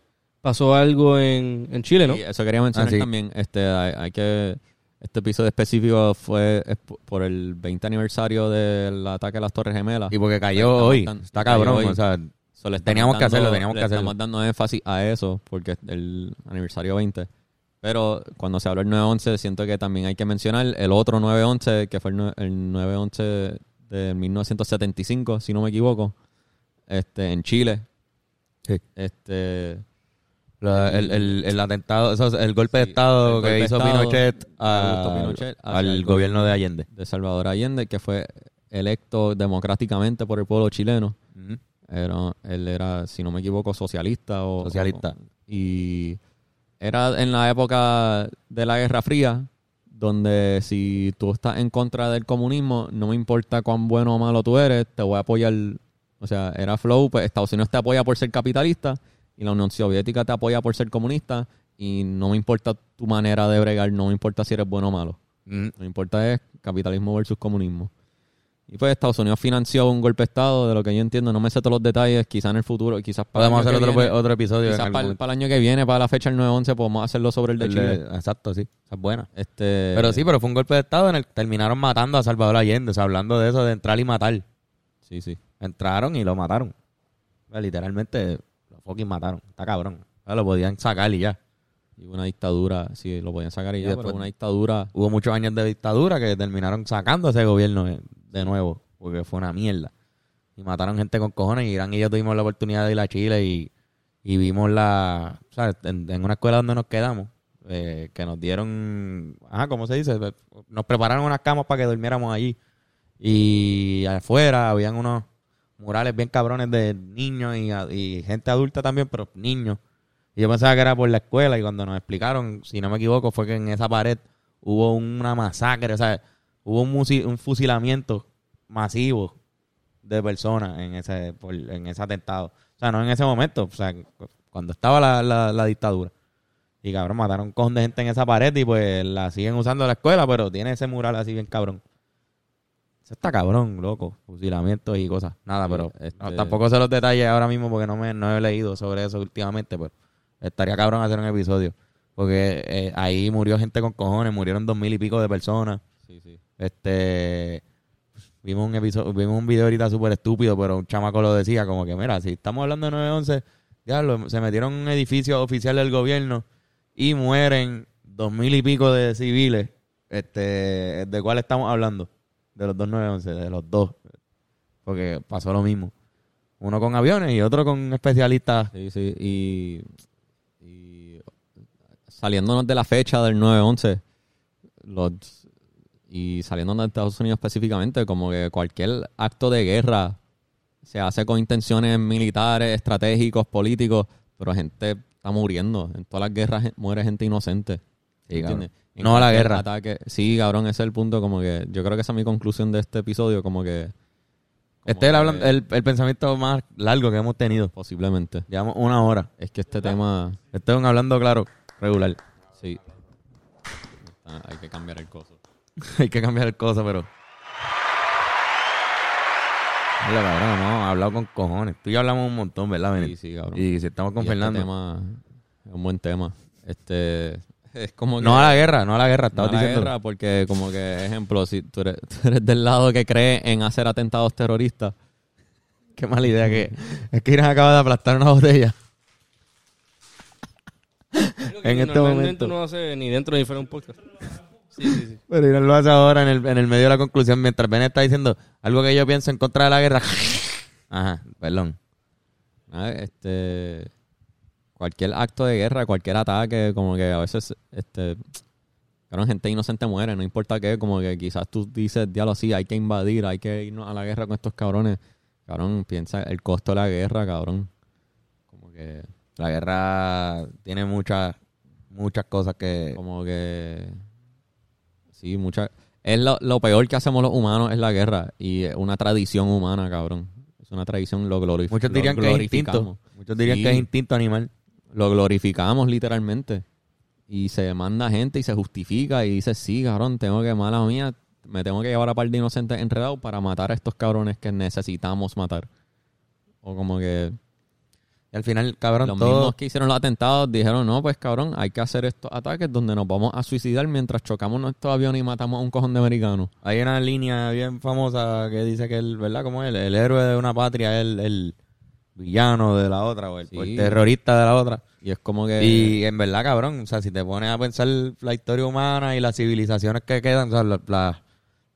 pasó algo en, en Chile, ¿no? Sí, eso quería mencionar Ah, sí. también. Este, hay, hay que. Este episodio específico fue por el 20 aniversario del ataque a las Torres Gemelas. y porque cayó hoy, tan- está cabrón, hoy. o sea, So, Teníamos que hacerlo, teníamos que hacerlo. Estamos dando énfasis a eso porque es el aniversario 20. Pero cuando se habló el 9-11, siento que también hay que mencionar el otro 9-11, que fue el, el 9-11 de 1975, si no me equivoco, este, en Chile. Sí. Este, la- el, el, el atentado, eso, es el golpe de Sí, estado el golpe que de hizo estado Pinochet, a- Pinochet al el gobierno de Allende. de Salvador Allende, que fue electo democráticamente por el pueblo chileno. Era, él era, si no me equivoco, socialista o... Socialista. o- y era en la época de la Guerra Fría, donde si tú estás en contra del comunismo, no me importa cuán bueno o malo tú eres, te voy a apoyar. O sea, era flow, pues Estados Unidos te apoya por ser capitalista y la Unión Soviética te apoya por ser comunista y no me importa tu manera de bregar, no me importa si eres bueno o malo. Mm. Lo que importa es capitalismo versus comunismo. Y pues Estados Unidos financió un golpe de Estado, de lo que yo entiendo, no me sé todos los detalles, quizás en el futuro, quizás para Podemos el hacer otro, viene, otro episodio. quizás para, el- momento. para el año que viene, para la fecha del 9-11, podemos hacerlo sobre el de El Chile. de- exacto, sí. Esa es buena. Este, Pero sí, pero fue un golpe de estado en el que terminaron matando a Salvador Allende. O sea, hablando de eso, de entrar y matar. Sí, sí. Entraron y lo mataron. O sea, literalmente lo fucking mataron. Está cabrón. O sea, lo podían sacar y ya. Y una dictadura, sí, lo podían sacar y Y ya, después- pero una dictadura... Hubo muchos años de dictadura que terminaron sacando a ese gobierno de, nuevo. Porque fue una mierda. Y mataron gente con cojones. Y Irán y yo tuvimos la oportunidad de ir a Chile y, y vimos la... Sea, en, en una escuela donde nos quedamos. eh, que nos dieron... Ajá, ¿cómo se dice? Nos prepararon unas camas para que durmiéramos allí. Y afuera habían unos murales bien cabrones de niños y, y gente adulta también, pero niños. Y yo pensaba que era por la escuela y cuando nos explicaron, si no me equivoco, fue que en esa pared hubo una masacre, o sea, hubo un, fusilamiento masivo de personas en ese por- en ese atentado. O sea, no en ese momento, o sea, cuando estaba la, la, la dictadura. Y cabrón, mataron un cojón de gente en esa pared y pues la siguen usando la escuela, pero tiene ese mural así bien cabrón. Eso está cabrón, loco. Fusilamientos y cosas. Nada, pero este- no, tampoco sé los detalles ahora mismo porque no me no he leído sobre eso últimamente, pero estaría cabrón hacer un episodio. Porque eh, ahí murió gente con cojones, murieron dos mil y pico de personas. Sí, sí. Este vimos un episodio, vimos un video ahorita súper estúpido, pero un chamaco lo decía, como que mira, si estamos hablando de 911, diablo, se metieron en un edificio oficial del gobierno y mueren dos mil y pico de civiles. Este, ¿de cuál estamos hablando? De los dos 911, de los dos. Porque pasó lo mismo. Uno con aviones y otro con especialistas. Sí, sí. Y, y saliéndonos de la fecha del 9-11, los y saliendo de Estados Unidos específicamente, como que cualquier acto de guerra se hace con intenciones militares, estratégicos, políticos, pero gente está muriendo. En todas las guerras muere gente inocente. Sí, No a la guerra. ataque- sí, cabrón, ese es el punto. Como que yo creo que esa es mi conclusión de este episodio. Como que. como Este es el, el, el pensamiento más largo que hemos tenido. Posiblemente. Llevamos una hora. Es que este tema. Este es un hablando claro, regular. Sí. Hay que cambiar el coso. *laughs* Hay que cambiar el cosa, pero. Mira, cabrón, no, hemos hablado con cojones. Tú y yo hablamos un montón, ¿verdad, Sí, Benet? sí, cabrón. Y si estamos con Y Fernando. Este tema es un buen tema. Este. Es como que. No a la guerra, no a la guerra, No estabas a la diciendo. guerra, porque como que, ejemplo, si tú eres, *laughs* tú eres del lado que cree en hacer atentados terroristas, Qué mala idea que es que Irán acaba de aplastar una botella. *laughs* En este momento. no hace ni dentro ni fuera un podcast. Sí, sí, sí. *laughs* Pero Irán lo hace ahora en el, en el medio de la conclusión, mientras Ben está diciendo algo que yo pienso en contra de la guerra. *laughs* Ajá, perdón. ¿ah? este cualquier acto de guerra, cualquier ataque, como que a veces, este, claro, gente inocente muere, no importa qué, como que quizás tú dices, diablo, así, hay que invadir, hay que irnos a la guerra con estos cabrones. Cabrón, piensa el costo de la guerra, cabrón. Como que, La guerra tiene muchas muchas cosas que... como que, sí, mucha, es lo, lo peor que hacemos los humanos es la guerra y es una tradición humana, cabrón. Es una tradición, lo glorificamos. Muchos dirían que es instinto. Muchos dirían Sí. que es instinto animal. lo glorificamos literalmente. Y se manda gente y se justifica y dice, sí, cabrón, tengo que, mala mía, me tengo que llevar a par de inocentes enredados para matar a estos cabrones que necesitamos matar. O como que Y al final, cabrón, los todo... mismos que hicieron los atentados dijeron, no, pues cabrón, hay que hacer estos ataques donde nos vamos a suicidar mientras chocamos nuestro avión y matamos a un cojón de americanos. Hay una línea bien famosa que dice que el, ¿verdad? Como él, el héroe de una patria es el, el villano de la otra o el, o el terrorista de la otra. Y es como que... Y en verdad, cabrón, o sea, si te pones a pensar la historia humana y las civilizaciones que quedan, o sea, la- la-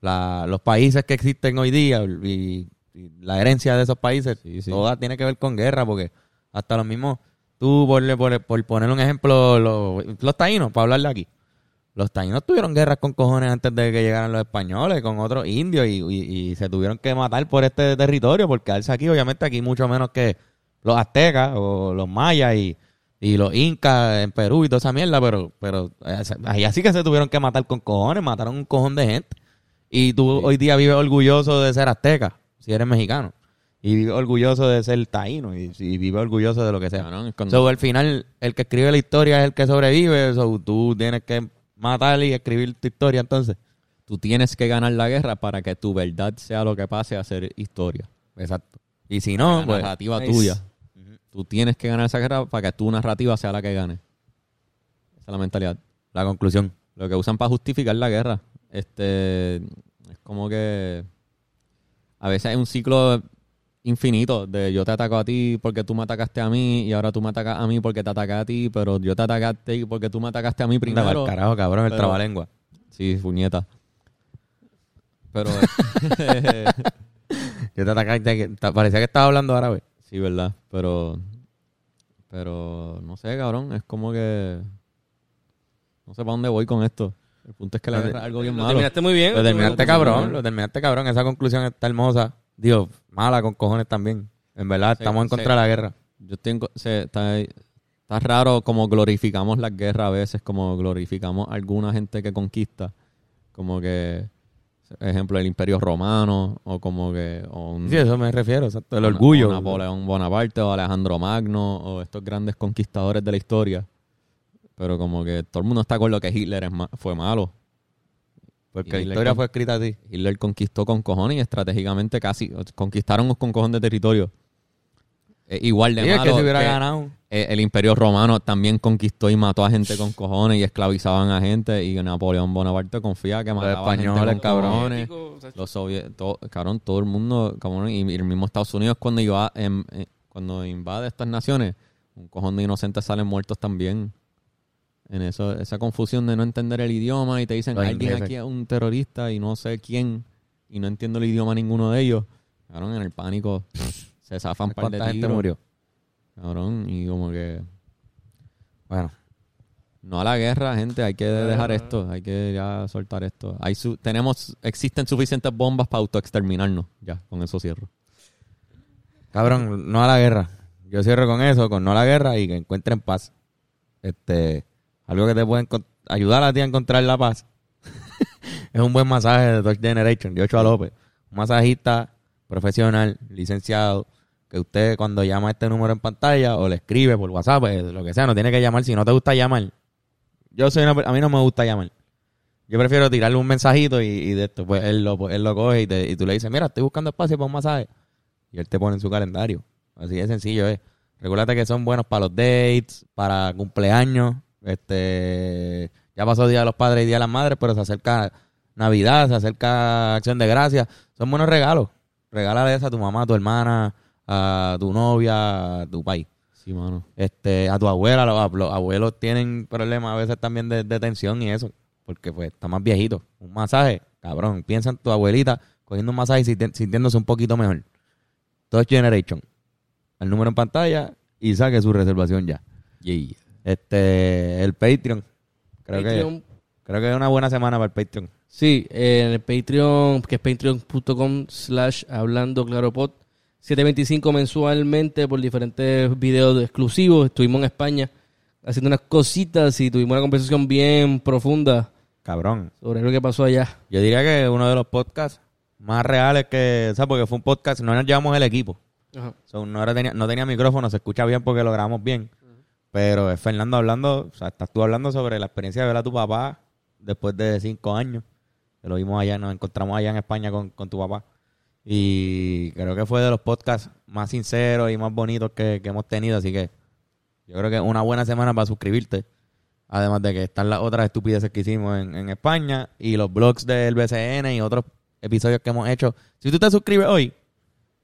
la- los países que existen hoy día y, y la herencia de esos países, Sí, sí. toda tiene que ver con guerra, porque hasta los mismos, tú por, por, por poner un ejemplo, los, los taínos, para hablarle aquí. Los taínos tuvieron guerras con cojones antes de que llegaran los españoles, con otros indios, y, y- y se tuvieron que matar por este territorio, porque alza aquí, obviamente, aquí mucho menos que los aztecas o los mayas y, y los incas en Perú y toda esa mierda, pero, pero ahí así que se tuvieron que matar con cojones, mataron un cojón de gente. Y tú hoy día vives orgulloso de ser azteca, si eres mexicano. Y vives orgulloso de ser taíno, y, y vives orgulloso de lo que sea. Es cuando- So, al final, el que escribe la historia es el que sobrevive. So, tú tienes que matar y escribir tu historia entonces. tú tienes que ganar la guerra para que tu verdad sea lo que pase a ser historia. Exacto. Y si no, la pues, narrativa nice. tuya. Tú tienes que ganar esa guerra para que tu narrativa sea la que gane. Esa es la mentalidad. la conclusión. Lo que usan para justificar la guerra. Este es como que a veces hay un ciclo infinito de yo te ataco a ti porque tú me atacaste a mí y ahora tú me atacas a mí porque te ataqué a ti, pero yo te ataqué a ti porque tú me atacaste a mí primero. carajo, cabrón, el pero- trabalengua. Sí, puñeta. Pero *laughs* Yo te atacaste, parecía que estaba hablando árabe. Sí, verdad, pero pero no sé, cabrón, es como que no sé para dónde voy con esto. El punto es que la Lo guerra es algo bien Lo malo. terminaste muy bien. Lo terminaste Lo- cabrón, lo terminaste cabrón. Esa conclusión está hermosa. Dios, mala con cojones también. En verdad, Sí, estamos en sí. contra de la guerra. Yo tengo se, está, está raro como glorificamos las guerras a veces, como glorificamos a alguna gente que conquista, como que ejemplo el Imperio Romano o como que o un- Sí, eso me refiero, exacto. El o orgullo. Napoleón Bonaparte o Alejandro Magno o estos grandes conquistadores de la historia. Pero como que todo el mundo está de acuerdo que Hitler es ma- fue malo. Porque Y la Hitler historia fue escrita así. Hitler conquistó con cojones y estratégicamente casi conquistaron con cojones de territorio. Eh, igual de Sí, es malo que si hubiera que, ganado. eh, el Imperio Romano también conquistó y mató a gente con cojones y esclavizaban a gente y Napoleón Bonaparte confía que mataba a gente españoles, con cojones. Los soviéticos, cabrón, todo el mundo, cabrón, y el mismo Estados Unidos cuando iba, eh, cuando invade estas naciones, un cojón de inocentes salen muertos también. En eso, esa confusión de no entender el idioma y te dicen Los alguien ingleses. aquí es un terrorista y no sé quién y no entiendo el idioma ninguno de ellos. Cabrón, en el pánico se zafan un par de ¿Cuánta gente tiros. murió? Cabrón, y como que Bueno, No a la guerra, gente. Hay que dejar esto. Hay que ya soltar esto. Hay su- tenemos, existen suficientes bombas para autoexterminarnos. Ya, con eso cierro. Cabrón, no a la guerra. Yo cierro con eso, con no a la guerra y que encuentren paz. Este, algo que te puede ayudar a ti a encontrar la paz. *laughs* es un buen masaje de Touch Generation, de Ochoa López. Un masajista profesional, licenciado, que usted cuando llama a este número en pantalla o le escribe por WhatsApp, eh, lo que sea, no tiene que llamar. Si no te gusta llamar, yo soy una, a mí no me gusta llamar. Yo prefiero tirarle un mensajito y, y esto, pues él lo, él lo coge y, te- y tú le dices, mira, estoy buscando espacio para un masaje. Y él te pone en su calendario. Así de sencillo es. Recuérdate que son buenos para los dates, para cumpleaños. Este, ya pasó Día de los Padres y Día de las Madres, pero se acerca Navidad, se acerca Acción de Gracias. Son buenos regalos. Regálale eso a tu mamá, a tu hermana, a tu novia, a tu país. Sí, mano. Este, a tu abuela, los, los abuelos tienen problemas a veces también de, de tensión y eso, porque pues está más viejito. Un masaje, cabrón, piensa en tu abuelita cogiendo un masaje y sinti- sintiéndose un poquito mejor. Touch Generation. El número en pantalla y saque su reservación ya. Yeah. Este, el Patreon. Creo Patreon. que creo que es una buena semana para el Patreon. Sí, eh, en el Patreon, que es patreon.com slash hablando claro pod. 725 mensualmente por diferentes videos exclusivos. Estuvimos en España haciendo unas cositas y tuvimos una conversación bien profunda Cabrón. sobre lo que pasó allá. Yo diría que uno de los podcasts más reales que, ¿sabes? Porque fue un podcast, no nos llevamos el equipo. Ajá. So, no, era- tenía, no tenía micrófono, se escucha bien porque lo grabamos bien. Pero Fernando hablando, o sea, estás tú hablando sobre la experiencia de ver a tu papá después de cinco años. Que lo vimos allá, nos encontramos allá en España con, con tu papá. Y creo que fue de los podcasts más sinceros y más bonitos que, que hemos tenido. Así que yo creo que una buena semana para suscribirte. Además de que están las otras estupideces que hicimos en, en España y los blogs del BCN y otros episodios que hemos hecho. Si tú te suscribes hoy,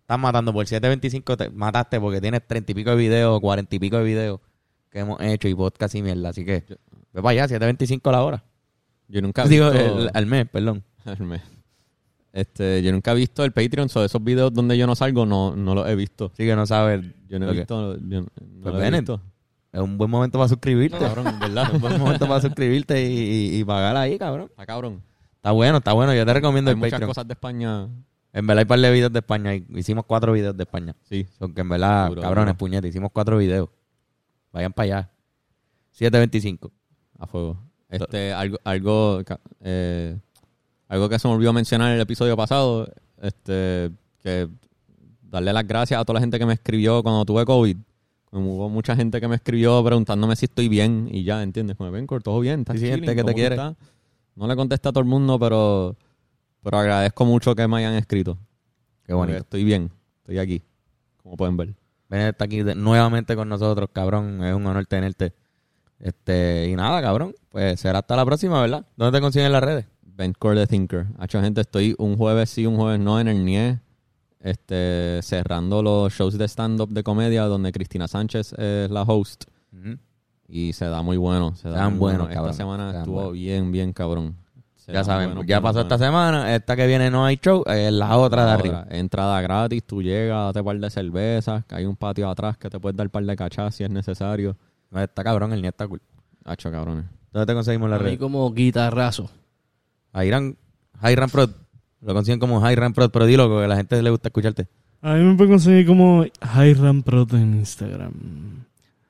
estás matando por 725, te mataste porque tienes 30 y pico de videos, 40 y pico de videos que hemos hecho y podcast y mierda. Así que ve para allá, 725 la hora. Yo nunca he Digo, visto... el- al mes, perdón. *laughs* al mes. Este, yo nunca he visto el Patreon, so esos videos donde yo no salgo no, no los he visto. Así que no sabes. Yo no he visto... Yo no, Pues lo he ven, visto. Es un buen momento para suscribirte. Cabrón, ¿verdad? *laughs* Es un buen momento para suscribirte y, y, y pagar ahí, cabrón. Está cabrón. Está bueno, está bueno. Yo te recomiendo Hay el muchas Patreon. cosas de España. En verdad hay par de videos de España. Hicimos cuatro videos de España. Sí. Son que en verdad, Duro, cabrones, duro. puñetes, hicimos cuatro videos. Vayan para allá. 725. A fuego. Este, algo, algo, eh, algo que se me olvidó mencionar en el episodio pasado, este, que darle las gracias a toda la gente que me escribió cuando tuve COVID. Como hubo mucha gente que me escribió preguntándome si estoy bien y ya, ¿entiendes? Como ven, todo bien, estás Sí, gente que te ¿cómo tú quiere. No le contesté a todo el mundo, pero, pero agradezco mucho que me hayan escrito. Qué bonito. Estoy bien, estoy aquí, como pueden ver. Ven está aquí de- nuevamente con nosotros, cabrón. Es un honor tenerte. Este, y nada, cabrón. Pues será hasta la próxima, ¿verdad? ¿Dónde te consiguen las redes? Bencore the Thinker. Hacho, gente, estoy un jueves sí, un jueves no en el NIE. Este, cerrando los shows de stand-up de comedia donde Cristina Sánchez es la host. Y se da muy bueno. Se da dan muy bueno. cabrón. Esta semana Se estuvo bien, bien cabrón. Ya saben, buenos, ya buenos, pasó esta semana. Esta que viene no hay show. Es la otra de arriba. Entrada gratis, tú llegas, date un par de cervezas, que hay un patio atrás que te puedes dar un par de cachas si es necesario. No está cabrón, el ni está cool. Hacho, cabrones. ¿Dónde te conseguimos A las mí redes? como guitarrazo. Hiram, Hiram Prod. Lo consiguen como Hiram Prod, pero dilo que a la gente le gusta escucharte. A mí me pueden conseguir como Hiram Proto en Instagram.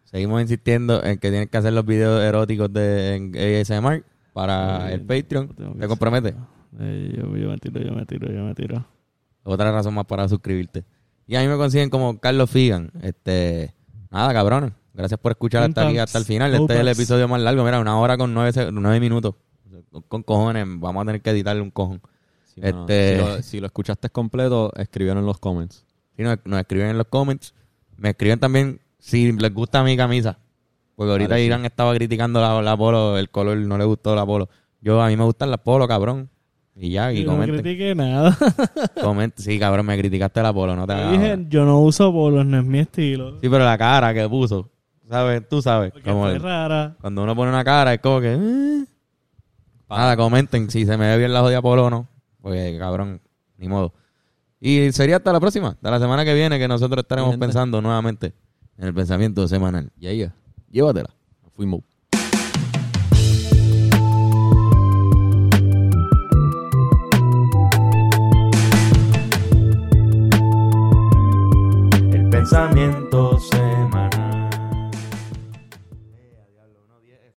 Seguimos insistiendo en que tienes que hacer los videos eróticos de en ASMR para el Patreon. ¿Te compromete? Eh, yo, yo me tiro, yo me tiro, yo me tiro. Otra razón más para suscribirte. Y a mí me consiguen como Carlos Figan. Este, nada, cabrones. Gracias por escuchar hasta aquí, hasta el final. Este es el episodio más largo. Mira, una hora con nueve, nueve minutos. Con cojones. Vamos a tener que editarle un cojón. Sí, Este- si, lo, si lo escuchaste completo, escribieron en los comments. Si nos, nos escriben en los comments. Me escriben también si les gusta mi camisa. Porque ahorita sí. Irán estaba criticando la, la polo, el color no le gustó la polo. Yo, a mí me gustan las polo, cabrón. Y ya, y Yo no critiqué nada. *laughs* Sí, cabrón, me criticaste la polo, no te Yo dije, ahora. yo no uso polos, no es mi estilo. Sí, pero la cara que puso, ¿sabes? Tú sabes. Porque como el- rara. cuando uno pone una cara es como que... eh. Nada, comenten si se me ve bien la jodida polo o no. Pues, cabrón, ni modo. Y sería hasta la próxima, hasta la semana que viene que nosotros estaremos gente. pensando nuevamente en el pensamiento semanal. Y ahí, Llévatela. Fuimos. El pensamiento